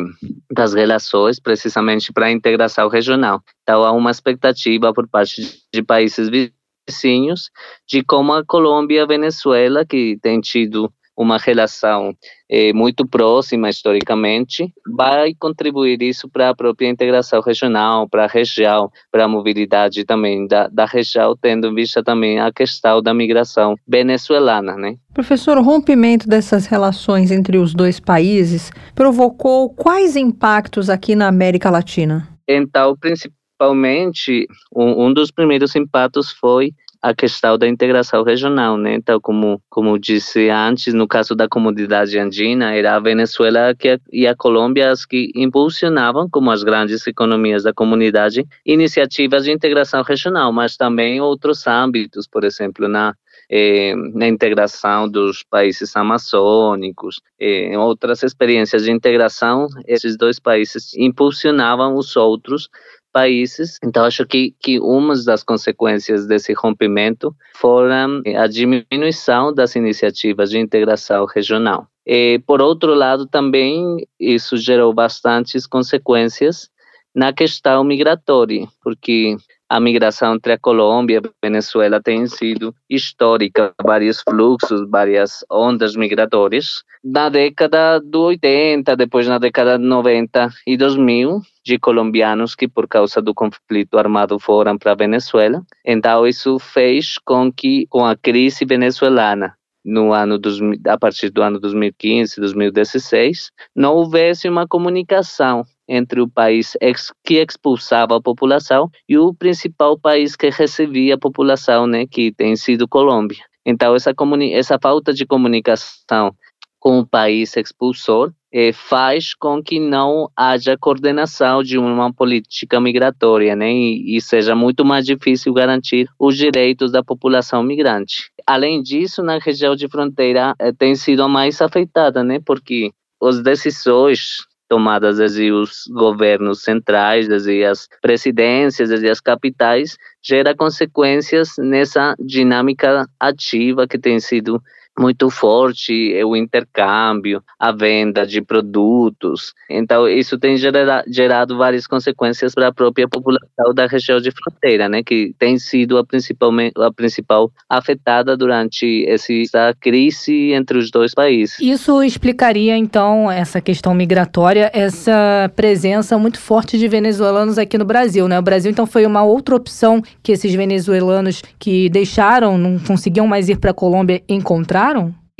das relações, precisamente para a integração regional. Então, há uma expectativa por parte de países vizinhos de como a Colômbia e a Venezuela, que têm tido uma relação eh, muito próxima historicamente, vai contribuir isso para a própria integração regional, para a região, para a mobilidade também da, da região, tendo em vista também a questão da migração venezuelana, né? Professor, o rompimento dessas relações entre os dois países provocou quais impactos aqui na América Latina? Então, principalmente, um, um dos primeiros impactos foi a questão da integração regional, né? Então, como como disse antes, no caso da comunidade andina, era a Venezuela que, e a Colômbia as que impulsionavam, como as grandes economias da comunidade, iniciativas de integração regional, mas também outros âmbitos, por exemplo, na eh, na integração dos países amazônicos, eh, outras experiências de integração, esses dois países impulsionavam os outros países. Então, acho que, que uma das consequências desse rompimento foram a diminuição das iniciativas de integração regional. E, por outro lado, também isso gerou bastantes consequências na questão migratória, porque a migração entre a Colômbia e a Venezuela tem sido histórica, vários fluxos, várias ondas migratórias. Na década do 80, depois na década de 90 e 2000, de colombianos que por causa do conflito armado foram para a Venezuela. Então isso fez com que com a crise venezuelana no ano dos, a partir do ano 2015, 2016, não houvesse uma comunicação entre o país ex, que expulsava a população e o principal país que recebia a população, né, que tem sido Colômbia. Então, essa, essa falta de comunicação com o país expulsor eh, faz com que não haja coordenação de uma política migratória, né, e, e, seja muito mais difícil garantir os direitos da população migrante. Além disso, na região de fronteira eh, tem sido a mais afetada, né, porque as decisões tomadas desde os governos centrais, desde as presidências, desde as capitais, gera consequências nessa dinâmica ativa que tem sido muito forte é o intercâmbio, a venda de produtos. Então, isso tem gerado, gerado várias consequências para a própria população da região de fronteira, né, que tem sido a, principalmente, a principal afetada durante essa crise entre os dois países. Isso explicaria, então, essa questão migratória, essa presença muito forte de venezuelanos aqui no Brasil, né? O Brasil, então, foi uma outra opção que esses venezuelanos que deixaram, não conseguiam mais ir para a Colômbia, encontrar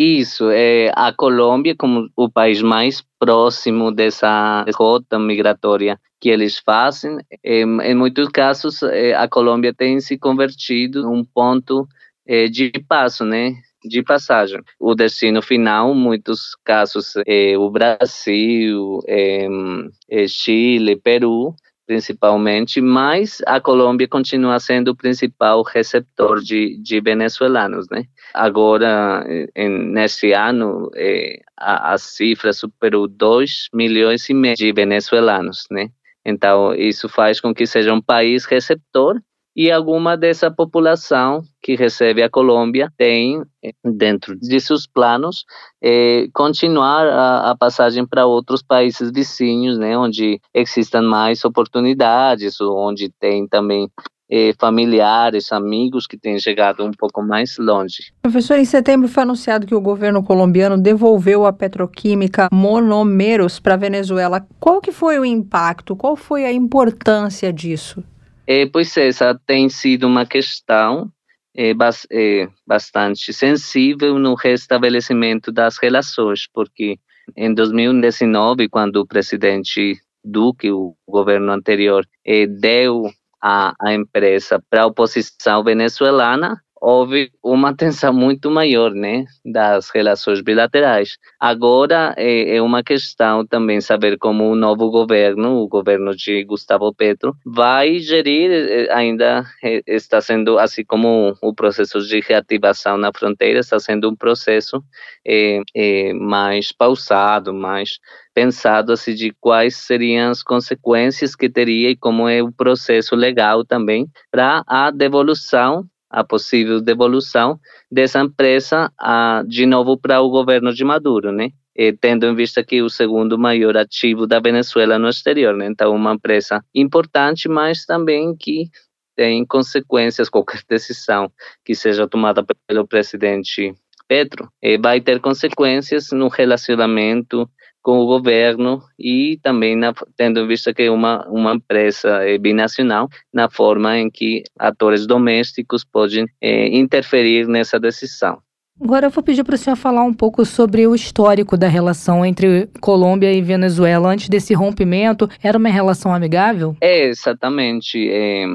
isso, é, a Colômbia, como o país mais próximo dessa rota migratória que eles fazem, em, em muitos casos é, a Colômbia tem se convertido num ponto é, de passo, né? de passagem. O destino final, muitos casos, é o Brasil, é, é Chile, Peru, principalmente, mas a Colômbia continua sendo o principal receptor de, de venezuelanos, né? Agora, em, neste ano, é, a, a cifra superou 2 milhões e meio de venezuelanos, né? Então, isso faz com que seja um país receptor e alguma dessa população que recebe a Colômbia tem dentro de seus planos é, continuar a, a passagem para outros países vizinhos, né, onde existam mais oportunidades, onde tem também eh, familiares, amigos que têm chegado um pouco mais longe. Professor, em setembro foi anunciado que o governo colombiano devolveu a petroquímica Monomeros para a Venezuela. Qual que foi o impacto? Qual foi a importância disso? É, pois essa tem sido uma questão é, é, bastante sensível no restabelecimento das relações, porque em 2019, quando o presidente Duque, o governo anterior, é, deu a, a empresa para a oposição venezuelana, houve uma tensão muito maior, né, das relações bilaterais. Agora é, é, uma questão também saber como o novo governo, o governo de Gustavo Petro, vai gerir, eh, ainda eh, está sendo, assim como o processo de reativação na fronteira, está sendo um processo é, é, mais pausado, mais pensado assim de quais seriam as consequências que teria e como é o processo legal também para a devolução a possível devolução dessa empresa a, de novo para o governo de Maduro, né? E, tendo em vista que o segundo maior ativo da Venezuela no exterior, né? Então, uma empresa importante, mas também que tem consequências, (laughs) qualquer decisão que seja tomada pelo presidente Petro, vai ter consequências no relacionamento com o governo e também na, tendo em vista que é uma, uma empresa é, binacional, na forma em que atores domésticos podem é, interferir nessa decisão. Agora eu vou pedir para o senhor falar um pouco sobre o histórico da relação entre Colômbia e Venezuela. Antes desse rompimento, era uma relação amigável? É, exatamente. É,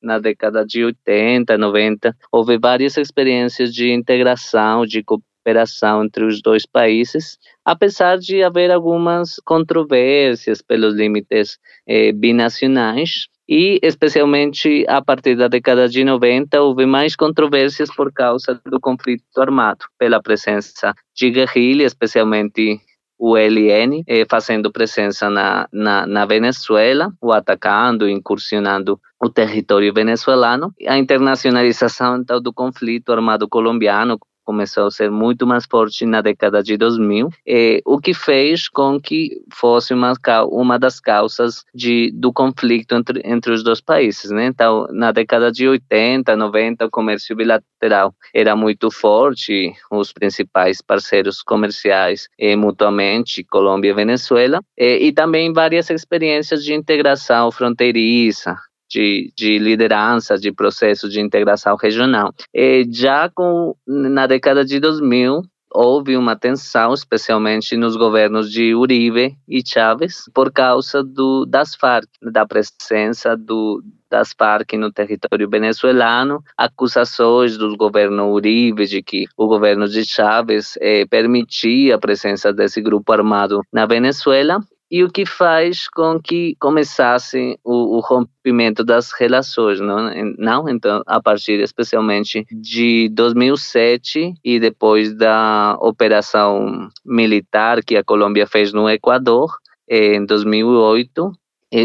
na década de 80, 90, houve várias experiências de integração, de cooperação entre os dois países, apesar de haver algumas controvérsias pelos limites eh, binacionais, e especialmente a partir da década de 90 houve mais controvérsias por causa do conflito armado, pela presença de guerrilha, especialmente o ELN, eh, fazendo presença na, na, na, Venezuela, o atacando, incursionando o território venezuelano. A internacionalização então, do conflito armado colombiano, começou a ser muito mais forte na década de 2000, eh, o que fez com que fosse uma, uma das causas de, do conflito entre, entre os dois países. Né? Então, na década de 80, 90, o comércio bilateral era muito forte, os principais parceiros comerciais eh, mutuamente, Colômbia e Venezuela, e também várias experiências de integração fronteiriça, de, de liderança, de processo de integração regional. E já com, na década de 2000, houve uma tensão, especialmente nos governos de Uribe e Chávez, por causa do, das Farc, da presença do, das Farc no território venezuelano, acusações do governo Uribe de que o governo de Chávez eh, permitia a presença desse grupo armado na Venezuela e o que faz com que começasse o, o, rompimento das relações, não? não? Então, a partir especialmente de 2007 e depois da operação militar que a Colômbia fez no Equador, em 2008,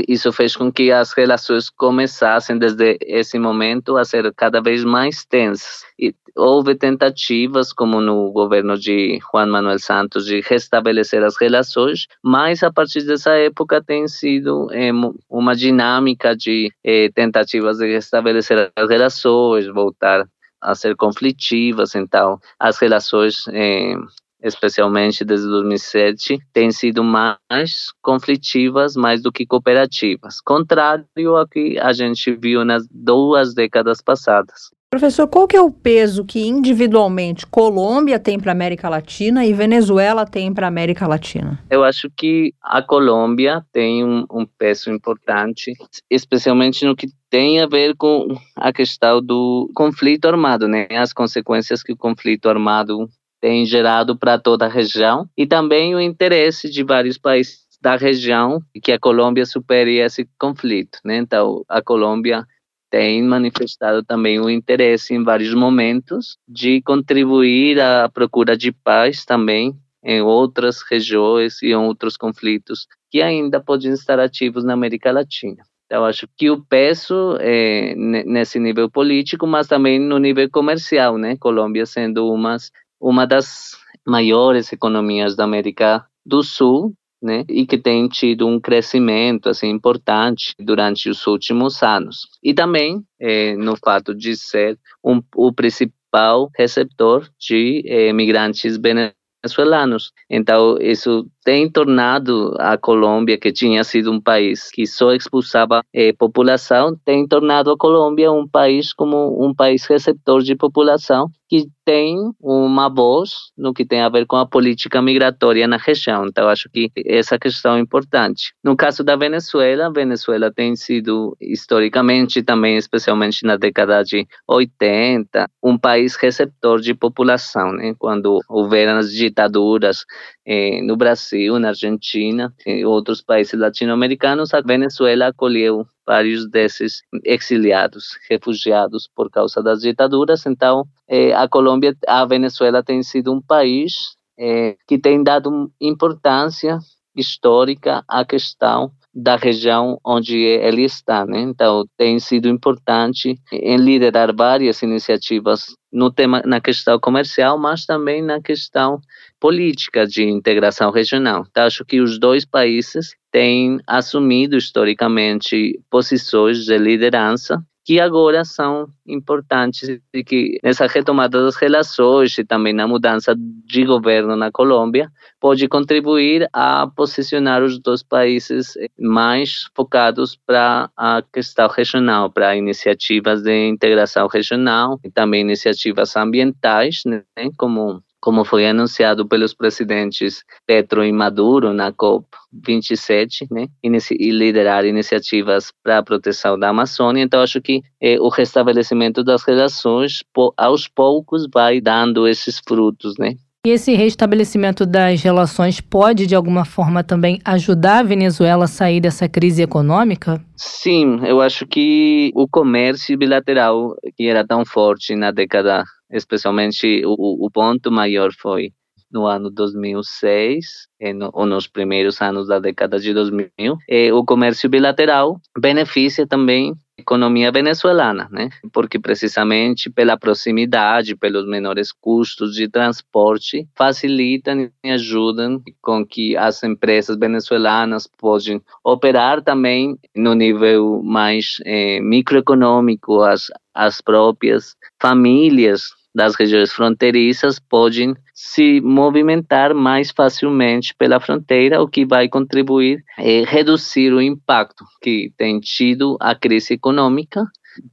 isso fez com que as relações começassem desde esse momento a ser cada vez mais tensas. E houve tentativas, como no governo de Juan Manuel Santos, de restabelecer as relações, mas a partir dessa época tem sido é, uma dinâmica de é, tentativas de restabelecer as relações, voltar a ser conflitivas, então as relações é, especialmente desde 2007, têm sido mais conflitivas mais do que cooperativas, contrário ao que a gente viu nas duas décadas passadas. Professor, qual que é o peso que individualmente Colômbia tem para a América Latina e Venezuela tem para a América Latina? Eu acho que a Colômbia tem um, um peso importante, especialmente no que tem a ver com a questão do conflito armado, né? As consequências que o conflito armado tem gerado para toda a região e também o interesse de vários países da região que a Colômbia supere esse conflito. Né? Então, a Colômbia tem manifestado também o interesse em vários momentos de contribuir à procura de paz também em outras regiões e em outros conflitos que ainda podem estar ativos na América Latina. Então, acho que o peso é nesse nível político, mas também no nível comercial, né? Colômbia sendo umas, uma das maiores economias da América do Sul, né? E que tem tido um crescimento assim importante durante os últimos anos. E também é, no fato de ser um, o principal receptor de é, migrantes venezuelanos. Então, isso tem tornado a Colômbia, que tinha sido um país que só expulsava eh, população, tem tornado a Colômbia um país como um país receptor de população que tem uma voz no que tem a ver com a política migratória na região. Então, acho que essa questão é importante. No caso da Venezuela, a Venezuela tem sido, historicamente, também, especialmente na década de 80, um país receptor de população. Né? Quando houveram as ditaduras eh, no Brasil, na Argentina e outros países latino-americanos, a Venezuela acolheu vários desses exiliados, refugiados por causa das ditaduras. Então, eh, a Colômbia, a Venezuela tem sido um país eh, que tem dado importância histórica à questão da região onde ele está, né? Então tem sido importante em liderar várias iniciativas no tema na questão comercial, mas também na questão política de integração regional. Então, acho que os dois países têm assumido historicamente posições de liderança que agora são importantes e que nessa retomada das relações e também na mudança de governo na Colômbia pode contribuir a posicionar os dois países mais focados para a questão regional, para iniciativas de integração regional e também iniciativas ambientais, né, como como foi anunciado pelos presidentes Petro e Maduro na COP27, né, e liderar iniciativas para a proteção da Amazônia. Então, acho que eh, o restabelecimento das relações, aos poucos, vai dando esses frutos, né? E esse restabelecimento das relações pode, de alguma forma, também ajudar a Venezuela a sair dessa crise econômica? Sim, eu acho que o comércio bilateral, que era tão forte na década especialmente o, o ponto maior foi no ano 2006, eh, no, ou nos primeiros anos da década de 2000, eh, o comércio bilateral beneficia também a economia venezuelana, né? Porque precisamente pela proximidade, pelos menores custos de transporte, facilitam e ajudam com que as empresas venezuelanas possam operar também no nível mais eh, microeconômico, as, as próprias famílias das regiões fronteiriças podem se movimentar mais facilmente pela fronteira, o que vai contribuir a reduzir o impacto que tem tido a crise econômica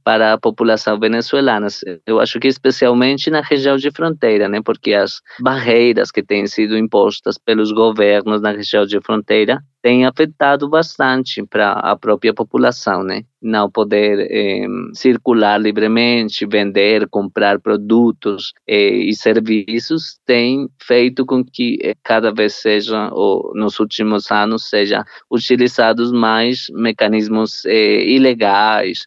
para a população venezuelana. Eu acho que especialmente na região de fronteira, né, porque as barreiras que têm sido impostas pelos governos na região de fronteira tem afetado bastante para a própria população, né? Não poder eh, circular livremente, vender, comprar produtos eh, e serviços tem feito com que eh, cada vez seja, ou nos últimos anos, seja utilizados mais mecanismos ilegais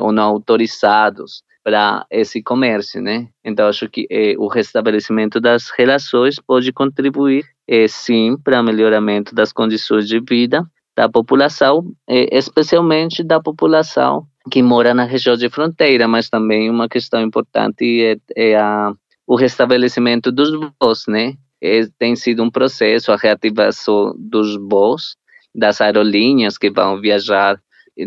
ou não autorizados para esse comércio, né? Então acho que eh, o restabelecimento das relações pode contribuir, eh, sim, para o melhoramento das condições de vida da população, eh, especialmente da população que mora na região de fronteira, mas também uma questão importante é, é a, o restabelecimento dos voos, né? É, tem sido um processo a reativação dos voos das aerolíneas que vão viajar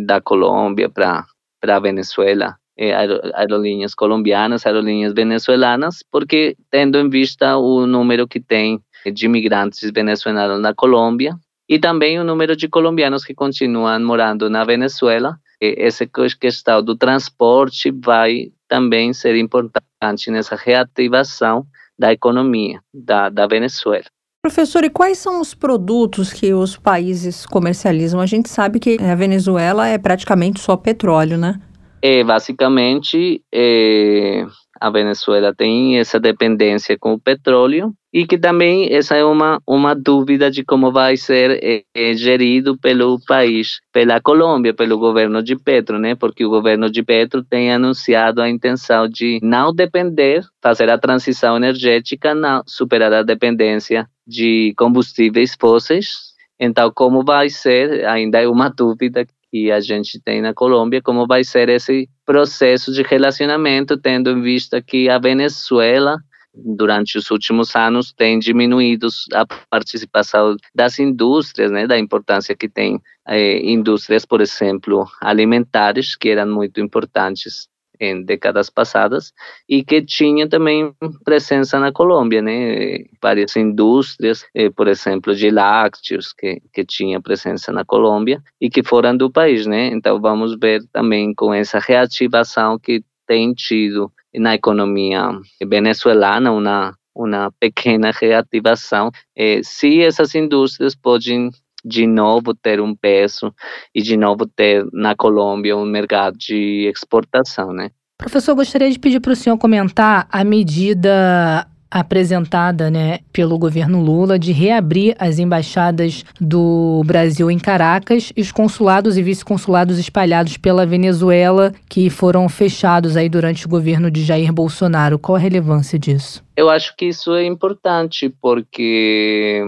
da Colômbia para para Venezuela eh, aerolíneas colombianas, aerolíneas venezuelanas, porque tendo em vista o número que tem de imigrantes venezuelanos na Colômbia e também o número de colombianos que continuam morando na Venezuela, essa questão do transporte vai também ser importante nessa reativação da economia da, da Venezuela. Professor, e quais são os produtos que os países comercializam? A gente sabe que a Venezuela é praticamente só petróleo, né? É, basicamente, é, a Venezuela tem essa dependência com o petróleo e que também essa é uma, uma dúvida de como vai ser é, gerido pelo país, pela Colômbia, pelo governo de Petro, né? Porque o governo de Petro tem anunciado a intenção de não depender, fazer a transição energética, não superar a dependência de combustíveis fósseis. Então, como vai ser, ainda é uma dúvida e a gente tem na Colômbia, como vai ser esse processo de relacionamento, tendo em vista que a Venezuela durante os últimos anos tem diminuído a participação das indústrias, né, da importância que tem eh, indústrias, por exemplo, alimentares, que eram muito importantes em décadas passadas e que tinha também presença na Colômbia, né? Várias indústrias, eh, por exemplo, de lácteos que que tinha presença na Colômbia e que foram do país, né? Então vamos ver também com essa reativação que tem tido na economia venezuelana uma uma pequena reativação, eh, se essas indústrias podem de novo ter um peso e de novo ter na Colômbia um mercado de exportação, né? Professor, gostaria de pedir para o senhor comentar a medida apresentada né, pelo governo Lula de reabrir as embaixadas do Brasil em Caracas e os consulados e vice-consulados espalhados pela Venezuela que foram fechados aí durante o governo de Jair Bolsonaro. Qual a relevância disso? Eu acho que isso é importante porque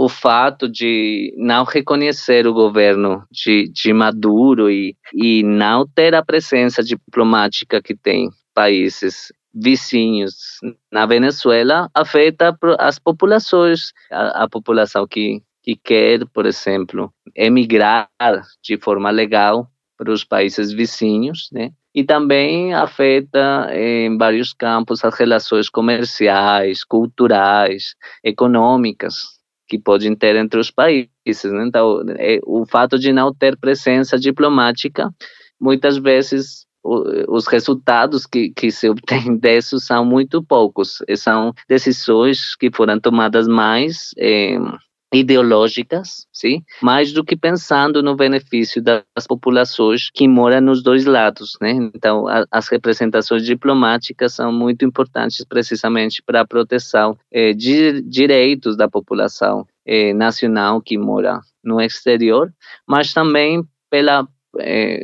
o fato de não reconhecer o governo de, de Maduro e, e não ter a presença diplomática que tem países vizinhos na Venezuela afeta as populações, a, a população que, que quer, por exemplo, emigrar de forma legal para os países vizinhos, né? E também afeta em vários campos as relações comerciais, culturais, econômicas que podem ter entre os países. Né? Então, é, o fato de não ter presença diplomática, muitas vezes o, os resultados que, que se obtém (laughs) disso são muito poucos. São decisões que foram tomadas mais eh, ideológicas, sim, mais do que pensando no benefício das populações que moram nos dois lados, né? Então, a, as representações diplomáticas são muito importantes precisamente para a proteção eh, de direitos da população eh, nacional que mora no exterior, mas também pela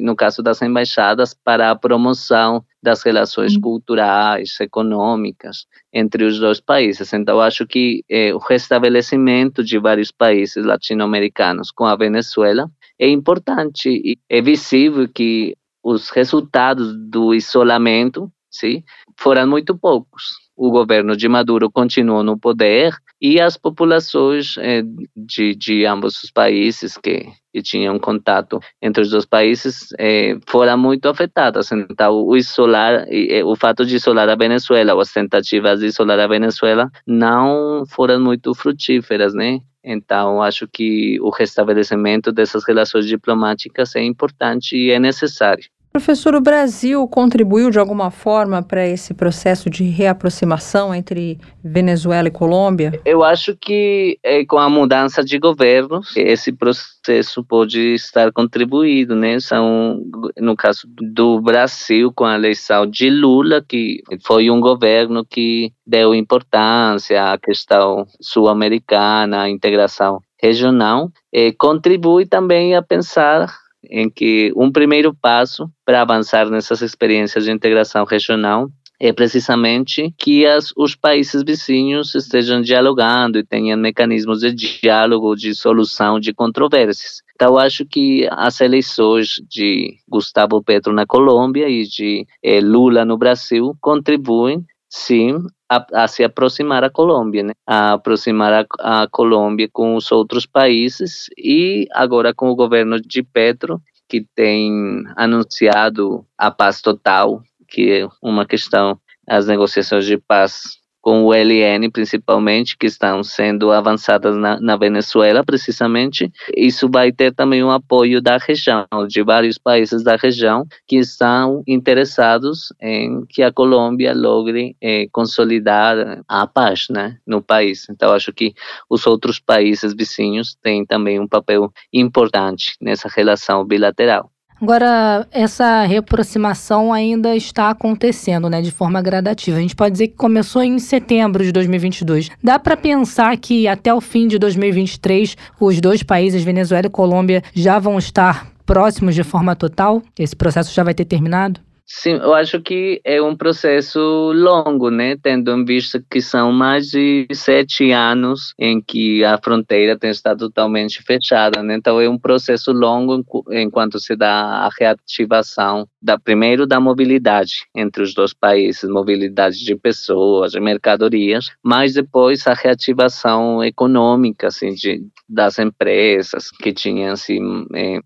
no caso das embaixadas, para a promoção das relações uhum. culturais, econômicas entre os dois países. Então, acho que eh, o restabelecimento de vários países latino-americanos com a Venezuela é importante e é visível que os resultados do isolamento sim, foram muito poucos o governo de Maduro continuou no poder e as populações eh, de, de ambos os países que, que tinham contato entre os dois países eh, foram muito afetadas. Então, o isolar, eh, o fato de isolar a Venezuela, ou as tentativas de isolar a Venezuela, não foram muito frutíferas, né? Então, acho que o restabelecimento dessas relações diplomáticas é importante e é necessário. Professor, o Brasil contribuiu de alguma forma para esse processo de reaproximação entre Venezuela e Colômbia? Eu acho que é, com a mudança de governo, esse processo pode estar contribuído, né? São, no caso do Brasil, com a eleição de Lula, que foi um governo que deu importância à questão sul-americana, à integração regional, eh, contribui também a pensar em que um primeiro passo para avançar nessas experiências de integração regional é precisamente que as, os países vizinhos estejam dialogando e tenham mecanismos de diálogo, de solução de controvérsias. Então, acho que as eleições de Gustavo Petro na Colômbia e de eh, Lula no Brasil contribuem, sim, a, a, se aproximar a Colômbia, né? a aproximar a, a Colômbia com os outros países e agora com o governo de Petro, que tem anunciado a paz total, que é uma questão, as negociações de paz com o LN principalmente, que estão sendo avançadas na, na, Venezuela precisamente, isso vai ter também um apoio da região, de vários países da região que estão interessados em que a Colômbia logre eh, consolidar a paz né, no país. Então, acho que os outros países vizinhos têm também um papel importante nessa relação bilateral. Agora, essa reaproximação ainda está acontecendo, né, de forma gradativa. A gente pode dizer que começou em setembro de 2022. Dá para pensar que até o fim de 2023 os dois países, Venezuela e Colômbia, já vão estar próximos de forma total? Esse processo já vai ter terminado? Sim, eu acho que é um processo longo, né? Tendo em vista que são mais de sete anos em que a fronteira tem estado totalmente fechada, né? Então é um processo longo enquanto se dá a reativação da primeiro da mobilidade entre os dois países, mobilidade de pessoas, de mercadorias, mas depois a reativação econômica, assim, de, das empresas que tinham assim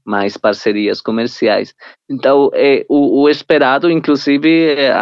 mais parcerias comerciais. Então, é, o, o esperado, inclusive, é,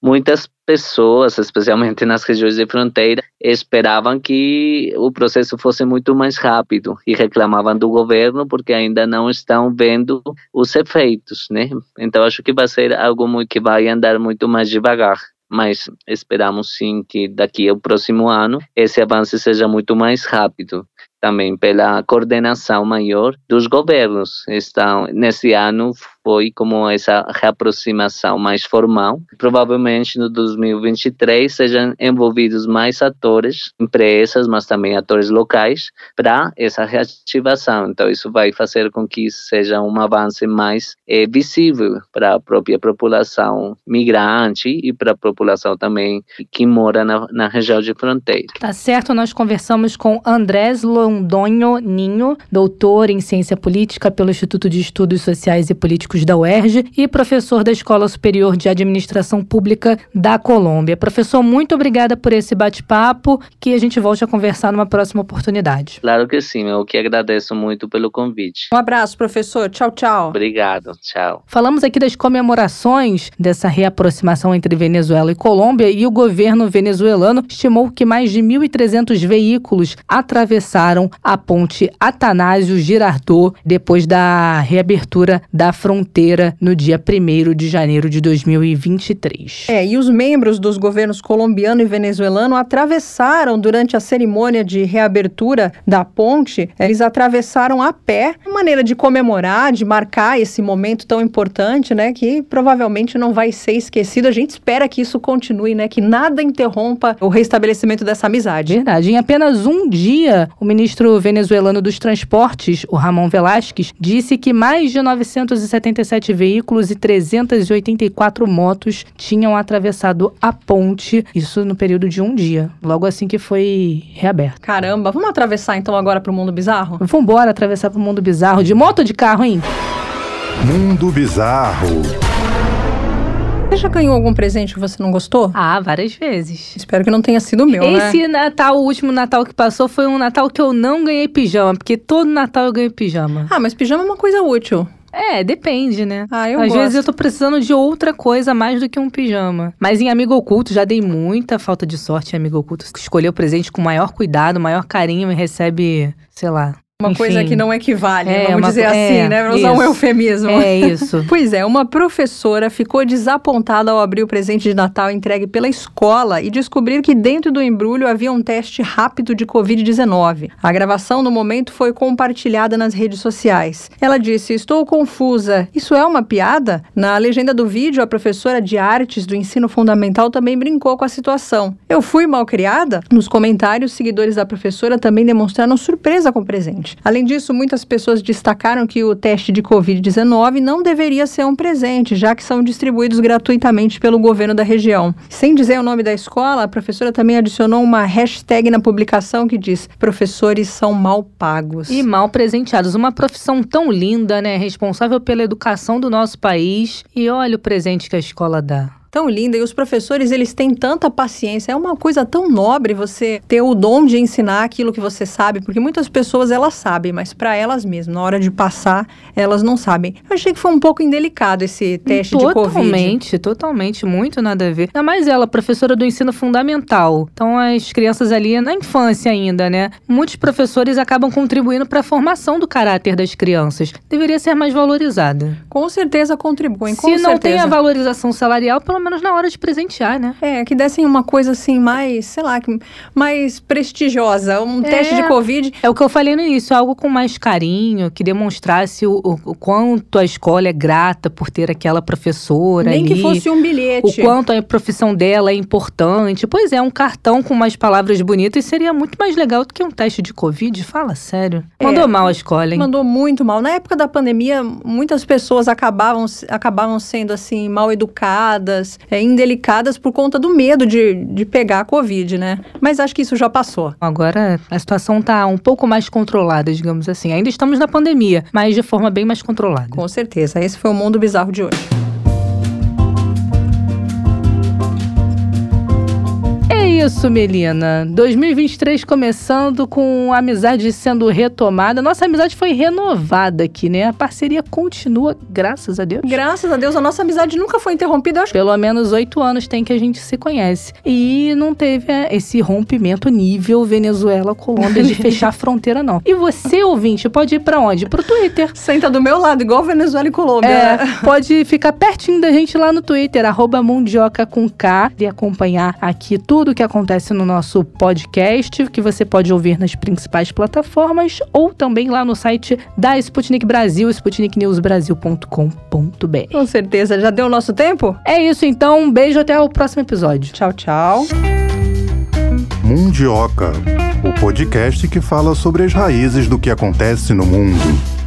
muitas pessoas, especialmente nas regiões de fronteira, esperavam que o processo fosse muito mais rápido e reclamavam do governo porque ainda não estão vendo os efeitos, né? Então acho que vai ser algo que vai andar muito mais devagar mas esperamos sim que daqui ao próximo ano esse avanço seja muito mais rápido também pela coordenação maior dos governos. Então, nesse ano foi como essa reaproximação mais formal. Provavelmente no 2023 sejam envolvidos mais atores, empresas, mas também atores locais para essa reativação. Então, isso vai fazer com que seja um avanço mais é, visível para a própria população migrante e para a população também que mora na, na região de fronteira. Tá certo, nós conversamos com Andrés Lon Rondonho Ninho, doutor em ciência política pelo Instituto de Estudos Sociais e Políticos da UERJ e professor da Escola Superior de Administração Pública da Colômbia. Professor, muito obrigada por esse bate-papo, que a gente volte a conversar numa próxima oportunidade. Claro que sim, eu que agradeço muito pelo convite. Um abraço, professor. Tchau, tchau. Obrigado, tchau. Falamos aqui das comemorações dessa reaproximação entre Venezuela e Colômbia e o governo venezuelano estimou que mais de 1.300 veículos atravessaram a ponte Atanásio Girardot depois da reabertura da fronteira no dia 1 de janeiro de 2023. É, e os membros dos governos colombiano e venezuelano atravessaram durante a cerimônia de reabertura da ponte, eles atravessaram a pé, uma maneira de comemorar, de marcar esse momento tão importante, né, que provavelmente não vai ser esquecido. A gente espera que isso continue, né, que nada interrompa o restabelecimento dessa amizade. Verdade. Em apenas um dia, o ministro venezuelano dos Transportes, o Ramon Velasquez, disse que mais de 977 veículos e 384 motos tinham atravessado a ponte, isso no período de um dia, logo assim que foi reaberto. Caramba, vamos atravessar então agora para o mundo bizarro? Vamos embora atravessar para o mundo bizarro, de moto ou de carro, hein? Mundo bizarro. Você já ganhou algum presente que você não gostou? Ah, várias vezes. Espero que não tenha sido o meu, né? Esse né? Natal, o último Natal que passou, foi um Natal que eu não ganhei pijama, porque todo Natal eu ganho pijama. Ah, mas pijama é uma coisa útil. É, depende, né? Ah, eu Às gosto. vezes eu tô precisando de outra coisa mais do que um pijama. Mas em Amigo Oculto já dei muita falta de sorte em Amigo Oculto. Escolheu o presente com maior cuidado, maior carinho e recebe, sei lá, uma Enfim, coisa que não equivale, é, vamos uma, dizer assim, é, né? Pra usar isso. um eufemismo. É isso. (laughs) pois é, uma professora ficou desapontada ao abrir o presente de Natal entregue pela escola e descobrir que dentro do embrulho havia um teste rápido de Covid-19. A gravação no momento foi compartilhada nas redes sociais. Ela disse: Estou confusa. Isso é uma piada? Na legenda do vídeo, a professora de artes do ensino fundamental também brincou com a situação. Eu fui mal criada? Nos comentários, seguidores da professora também demonstraram surpresa com o presente. Além disso, muitas pessoas destacaram que o teste de Covid-19 não deveria ser um presente, já que são distribuídos gratuitamente pelo governo da região. Sem dizer o nome da escola, a professora também adicionou uma hashtag na publicação que diz: professores são mal pagos. E mal presenteados. Uma profissão tão linda, né? Responsável pela educação do nosso país. E olha o presente que a escola dá tão linda e os professores eles têm tanta paciência. É uma coisa tão nobre você ter o dom de ensinar aquilo que você sabe, porque muitas pessoas elas sabem, mas para elas mesmas, na hora de passar, elas não sabem. Eu achei que foi um pouco indelicado esse teste totalmente, de Covid. Totalmente, totalmente, muito nada a ver. Ainda mais ela, professora do ensino fundamental. Então as crianças ali na infância ainda, né? Muitos professores acabam contribuindo para a formação do caráter das crianças. Deveria ser mais valorizada. Com certeza contribuem, com Se não certeza. tem a valorização salarial, pelo menos na hora de presentear, né? É, que dessem uma coisa assim mais, sei lá, mais prestigiosa, um é, teste de Covid. É o que eu falei no início, algo com mais carinho, que demonstrasse o, o, o quanto a escola é grata por ter aquela professora Nem ali, que fosse um bilhete. O quanto a profissão dela é importante. Pois é, um cartão com mais palavras bonitas seria muito mais legal do que um teste de Covid. Fala sério. É, Mandou é, mal a escola, hein? Mandou muito mal. Na época da pandemia, muitas pessoas acabavam, acabavam sendo assim, mal educadas, é, indelicadas por conta do medo de, de pegar a Covid, né? Mas acho que isso já passou. Agora a situação está um pouco mais controlada, digamos assim. Ainda estamos na pandemia, mas de forma bem mais controlada. Com certeza. Esse foi o mundo bizarro de hoje. Isso, Melina. 2023 começando com a amizade sendo retomada. Nossa amizade foi renovada aqui, né? A parceria continua, graças a Deus. Graças a Deus, a nossa amizade nunca foi interrompida. Acho... Pelo menos oito anos tem que a gente se conhece. E não teve é, esse rompimento nível Venezuela-Colômbia de (laughs) fechar a fronteira, não. E você, ouvinte, pode ir para onde? Pro Twitter. Senta do meu lado, igual Venezuela e Colômbia. É, pode ficar pertinho da gente lá no Twitter, arroba Mundioca com K, e acompanhar aqui tudo que acontece no nosso podcast, que você pode ouvir nas principais plataformas ou também lá no site da Sputnik Brasil, sputniknewsbrasil.com.br. Com certeza. Já deu o nosso tempo? É isso, então. Um beijo até o próximo episódio. Tchau, tchau. Mundioca, o podcast que fala sobre as raízes do que acontece no mundo.